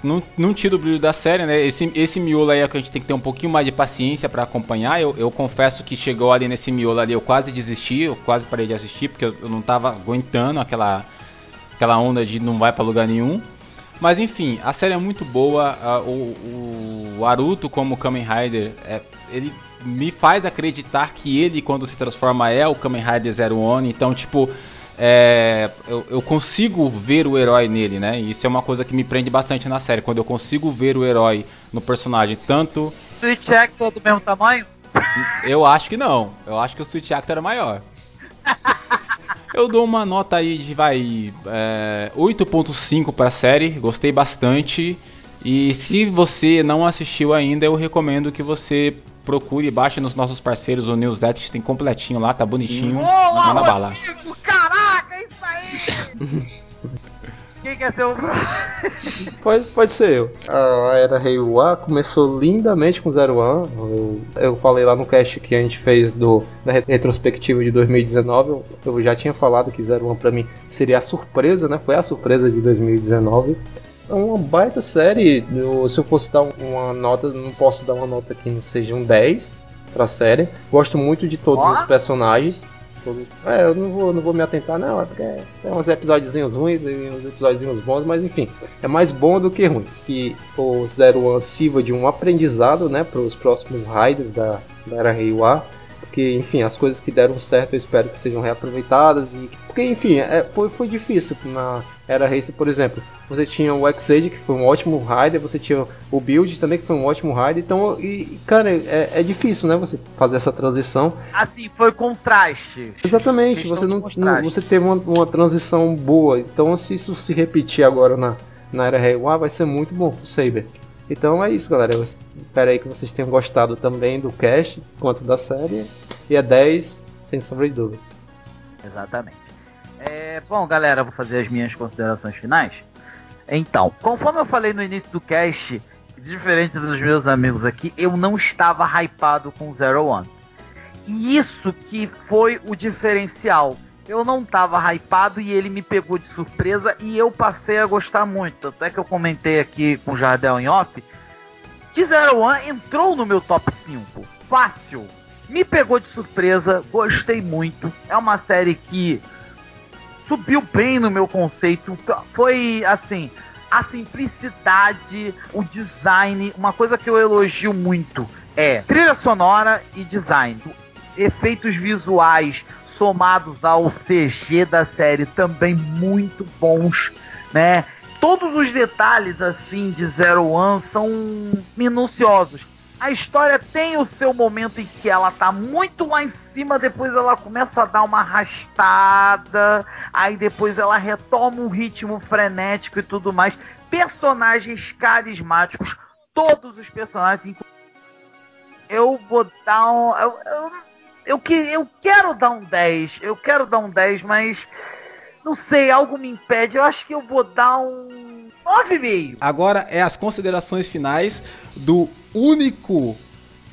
não, não tira o brilho da série, né? Esse, esse miolo aí é que a gente tem que ter um pouquinho mais de paciência pra acompanhar. Eu, eu confesso que chegou ali nesse miolo ali, eu quase desisti, eu quase parei de assistir, porque eu, eu não tava aguentando aquela, aquela onda de não vai pra lugar nenhum. Mas enfim, a série é muito boa. o, o Aruto como Kamen Rider, é, ele me faz acreditar que ele, quando se transforma, é o Kamen Rider Zero One. Então, tipo, é, eu, eu, consigo ver o herói nele, né? E isso é uma coisa que me prende bastante na série, quando eu consigo ver o herói no personagem, tanto. Switch Actor é do mesmo tamanho? Eu acho que não. Eu acho que o Switch Actor era maior. [laughs] Eu dou uma nota aí de vai é, 8.5 para a série, gostei bastante. E se você não assistiu ainda, eu recomendo que você procure, baixe nos nossos parceiros o Newsletter, tem completinho lá, tá bonitinho. Boa, manda bala. Caraca, é isso aí! [laughs] Quem quer ser o pode, pode ser eu. A Era Rei Wa começou lindamente com Zero One. Eu, eu falei lá no cast que a gente fez do, da retrospectiva de 2019. Eu, eu já tinha falado que Zero One pra mim seria a surpresa, né? Foi a surpresa de 2019. É uma baita série. Eu, se eu fosse dar uma nota, não posso dar uma nota que não seja um 10 pra série. Gosto muito de todos oh. os personagens. Todos... É, eu não vou, não vou me atentar, não, é porque tem uns episódios ruins e uns episódios bons, mas enfim, é mais bom do que ruim. Que o Zero One sirva de um aprendizado, né, para os próximos Raiders da, da Era Reiwa. Porque, enfim, as coisas que deram certo eu espero que sejam reaproveitadas. e Porque, enfim, é, foi, foi difícil na Era Race, por exemplo. Você tinha o X-Age, que foi um ótimo rider, você tinha o Build também, que foi um ótimo rider. Então, e, cara, é, é difícil, né, você fazer essa transição. Assim, foi contraste. Exatamente, você não, não, você teve uma, uma transição boa. Então, se isso se repetir agora na, na Era Reiwa, vai ser muito bom pro Saber. Então é isso, galera. Eu espero aí que vocês tenham gostado também do cast, quanto da série. E é 10, sem sombra de dúvidas. Exatamente. É, bom, galera, vou fazer as minhas considerações finais. Então, conforme eu falei no início do cast, diferente dos meus amigos aqui, eu não estava hypado com Zero One. E isso que foi o diferencial eu não tava hypado e ele me pegou de surpresa e eu passei a gostar muito. Até que eu comentei aqui com o Jardel em off que Zero One entrou no meu top 5. Fácil. Me pegou de surpresa, gostei muito. É uma série que subiu bem no meu conceito. Foi assim, a simplicidade, o design, uma coisa que eu elogio muito é trilha sonora e design. Efeitos visuais, somados ao CG da série também muito bons, né? Todos os detalhes assim de Zero One são minuciosos. A história tem o seu momento em que ela tá muito lá em cima, depois ela começa a dar uma arrastada, aí depois ela retoma um ritmo frenético e tudo mais. Personagens carismáticos, todos os personagens. Eu vou dar um. Eu, eu eu, que, eu quero dar um 10, eu quero dar um 10, mas não sei, algo me impede. Eu acho que eu vou dar um 9,5. Agora é as considerações finais do único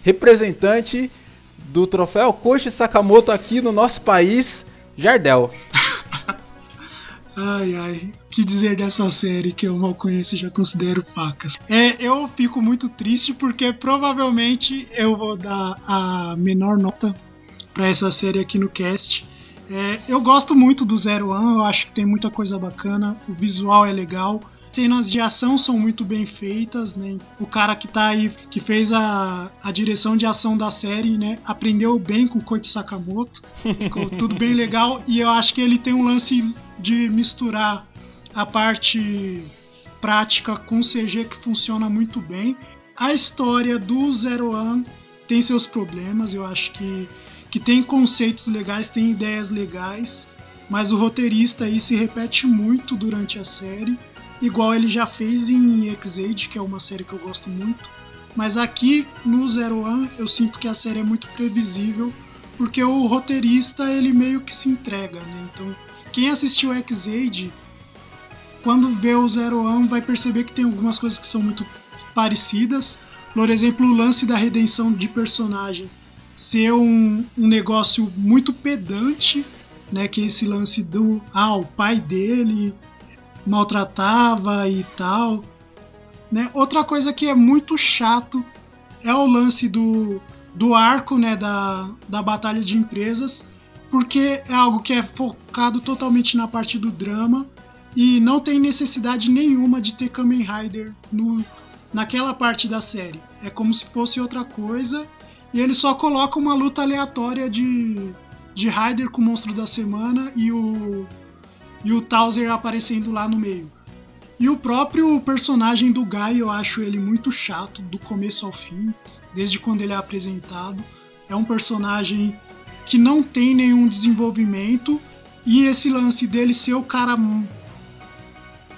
representante do troféu Koshi Sakamoto aqui no nosso país, Jardel. [laughs] ai ai, que dizer dessa série que eu mal conheço e já considero facas. É, eu fico muito triste porque provavelmente eu vou dar a menor nota para essa série aqui no cast. É, eu gosto muito do Zero One, eu acho que tem muita coisa bacana, o visual é legal, cenas de ação são muito bem feitas, né? O cara que tá aí, que fez a, a direção de ação da série, né? Aprendeu bem com o Koichi Sakamoto, ficou [laughs] tudo bem legal e eu acho que ele tem um lance de misturar a parte prática com CG que funciona muito bem. A história do Zero One tem seus problemas, eu acho que que tem conceitos legais, tem ideias legais, mas o roteirista aí se repete muito durante a série, igual ele já fez em X-Age, que é uma série que eu gosto muito. Mas aqui no Zero One eu sinto que a série é muito previsível, porque o roteirista ele meio que se entrega, né? Então, quem assistiu X-Age, quando vê o Zero One vai perceber que tem algumas coisas que são muito parecidas. Por exemplo, o lance da redenção de personagem ser um, um negócio muito pedante, né? Que esse lance do ah, o pai dele maltratava e tal. Né? Outra coisa que é muito chato é o lance do, do arco né, da, da batalha de empresas, porque é algo que é focado totalmente na parte do drama e não tem necessidade nenhuma de ter Kamen Rider no, naquela parte da série. É como se fosse outra coisa e ele só coloca uma luta aleatória de, de Rider com o monstro da semana e o, e o Towser aparecendo lá no meio. E o próprio personagem do Guy, eu acho ele muito chato, do começo ao fim, desde quando ele é apresentado. É um personagem que não tem nenhum desenvolvimento, e esse lance dele ser o cara.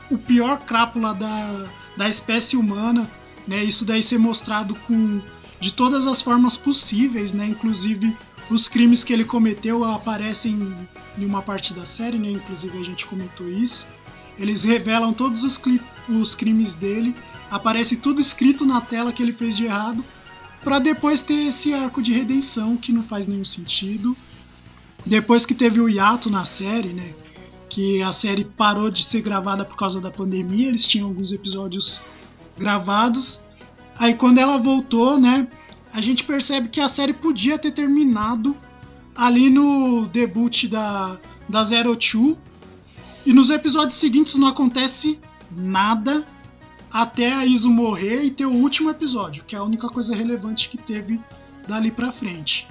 o pior crápula da, da espécie humana, né? Isso daí ser mostrado com de todas as formas possíveis, né? Inclusive os crimes que ele cometeu aparecem em uma parte da série, né? Inclusive a gente comentou isso. Eles revelam todos os, os crimes dele, aparece tudo escrito na tela que ele fez de errado, para depois ter esse arco de redenção que não faz nenhum sentido. Depois que teve o hiato na série, né? Que a série parou de ser gravada por causa da pandemia, eles tinham alguns episódios gravados. Aí quando ela voltou, né? A gente percebe que a série podia ter terminado ali no debut da, da Zero Two, e nos episódios seguintes não acontece nada até a Iso morrer e ter o último episódio, que é a única coisa relevante que teve dali pra frente.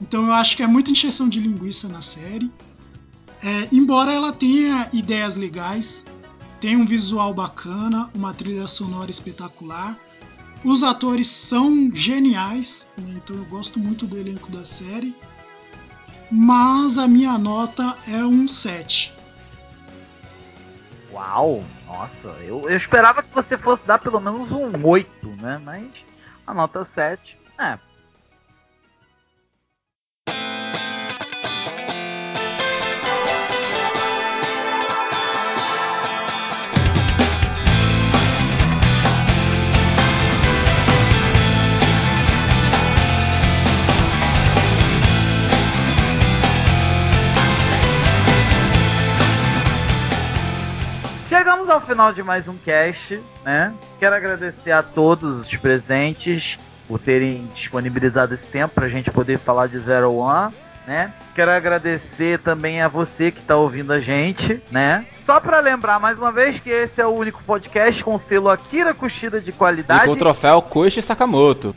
Então eu acho que é muita encheção de linguiça na série. É, embora ela tenha ideias legais, tem um visual bacana, uma trilha sonora espetacular. Os atores são geniais, né? então eu gosto muito do elenco da série. Mas a minha nota é um 7. Uau! Nossa, eu, eu esperava que você fosse dar pelo menos um 8, né? Mas a nota 7, é, final de mais um cast, né? Quero agradecer a todos os presentes por terem disponibilizado esse tempo para a gente poder falar de Zero One, né? Quero agradecer também a você que está ouvindo a gente, né? Só para lembrar mais uma vez que esse é o único podcast com selo Akira Kushida de qualidade. E com o troféu Koichi Sakamoto.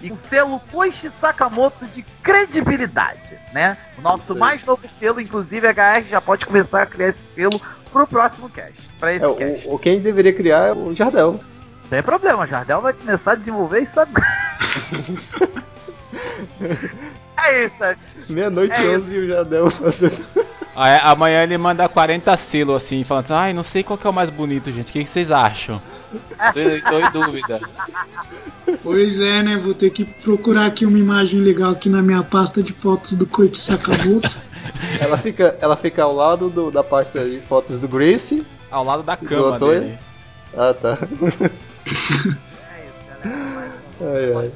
E o selo Koichi Sakamoto de credibilidade, né? O nosso mais novo selo, inclusive a HR já pode começar a criar esse selo pro próximo cast pra esse é, cast. O, o quem deveria criar é o Jardel. Tem problema, o Jardel vai começar a desenvolver isso agora. [laughs] é isso, é. Meia-noite é 11 e o Jardel fazendo. Aí, amanhã ele manda 40 selos assim, falando assim: ai, não sei qual que é o mais bonito, gente. O que, que vocês acham? tô, tô em dúvida. Pois é, né? Vou ter que procurar aqui uma imagem legal aqui na minha pasta de fotos do Koichi Sakamoto. Ela, fica, ela fica ao lado do, da pasta de fotos do Grace. Ao lado da cama dele. Ah, tá. é isso, galera. Ai, ai.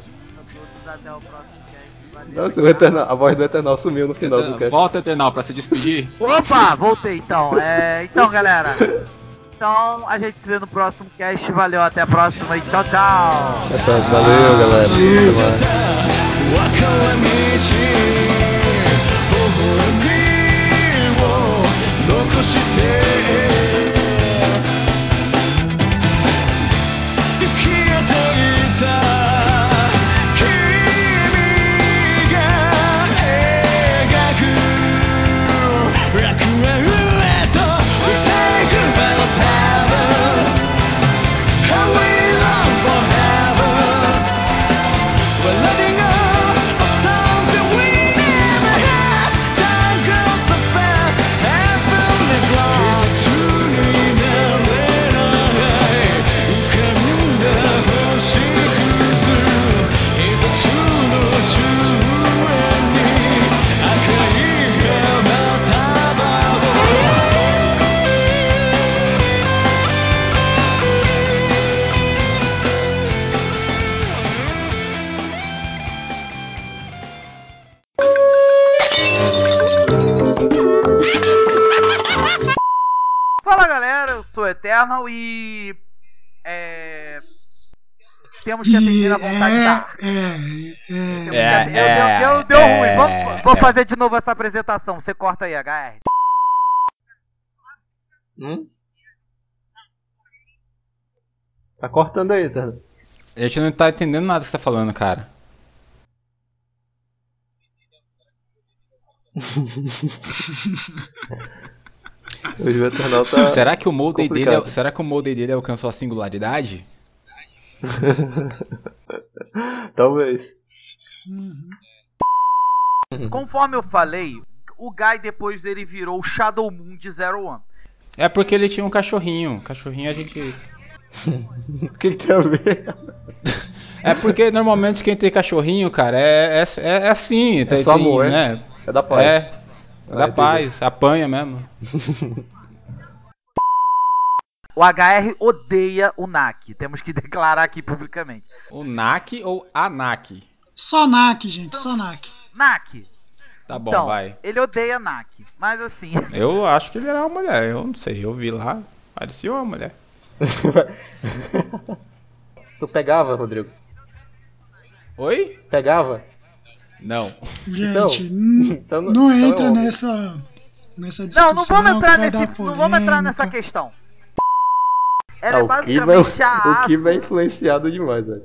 Até o próximo cast. Nossa, o Eternal, a voz do Eternal sumiu no final do cast. Volta, Eternal, pra se despedir. [laughs] Opa, voltei então. É, então, galera. Então, a gente se vê no próximo cast. Valeu, até a próxima e tchau, tchau. Até a próxima. Valeu, galera. Até mais. Eternal temos que atender a vontade é, da. É, é, é, deu, deu, deu é, ruim. Vamos, vou fazer de novo essa apresentação. Você corta aí, HR. Hum? Tá cortando aí, tá? A gente não tá entendendo nada que você tá falando, cara. [laughs] O tá. Será que o molde dele, será que o molde dele alcançou a singularidade? [laughs] Talvez. Conforme eu falei, o Guy depois dele virou o Shadow Moon de Zero One. É porque ele tinha um cachorrinho. Cachorrinho a gente. [laughs] O que, que tem a ver? É porque normalmente quem tem cachorrinho, cara, é, é, é, é assim. tem- só tem, amor, é? né? É da paz. É, é Ah, da entendi. paz, apanha mesmo. [laughs] O HR odeia o Nak. Temos que [laughs] declarar aqui publicamente. O Nak ou Anak? Só NAC, gente, só NAC. Nak. Tá bom, então, vai. ele odeia Nak. Mas assim, [laughs] Eu acho que ele era uma mulher, eu não sei, eu vi lá, parecia uma mulher. [laughs] Tu pegava, Rodrigo? Oi? Pegava? Não. Gente, Então, então não, não- então é entra homem. nessa, nessa discussão. não, não vamos entrar nesse, não vamos entrar nessa questão. Ela Ah, é o Kiba, basicamente a [laughs] o Kiba é influenciado demais, velho.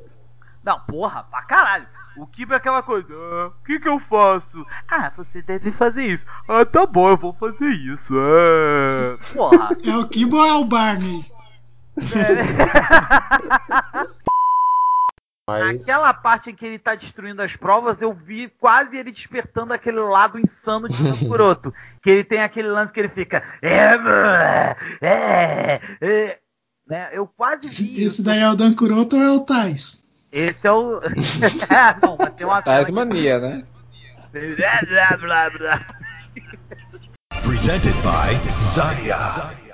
Não, porra, pra caralho. O Kiba é aquela coisa, ah, o que que eu faço? Ah, você deve fazer isso. Ah, tá bom, eu vou fazer isso. Ah. Porra. É o Kibo ou é o Barney? [laughs] Mas. Aquela parte em que ele tá destruindo as provas, eu vi quase ele despertando aquele lado insano de [laughs] Kuroto. que ele tem aquele lance que ele fica. É, é, é, é. Né? Eu quase vi [laughs] Esse daí é o Dan Kuroto ou é o Tais? Esse é o. [laughs] Não, mas tem uma Tais mania, né? [laughs] blá, blá, blá. Presented by Zaya.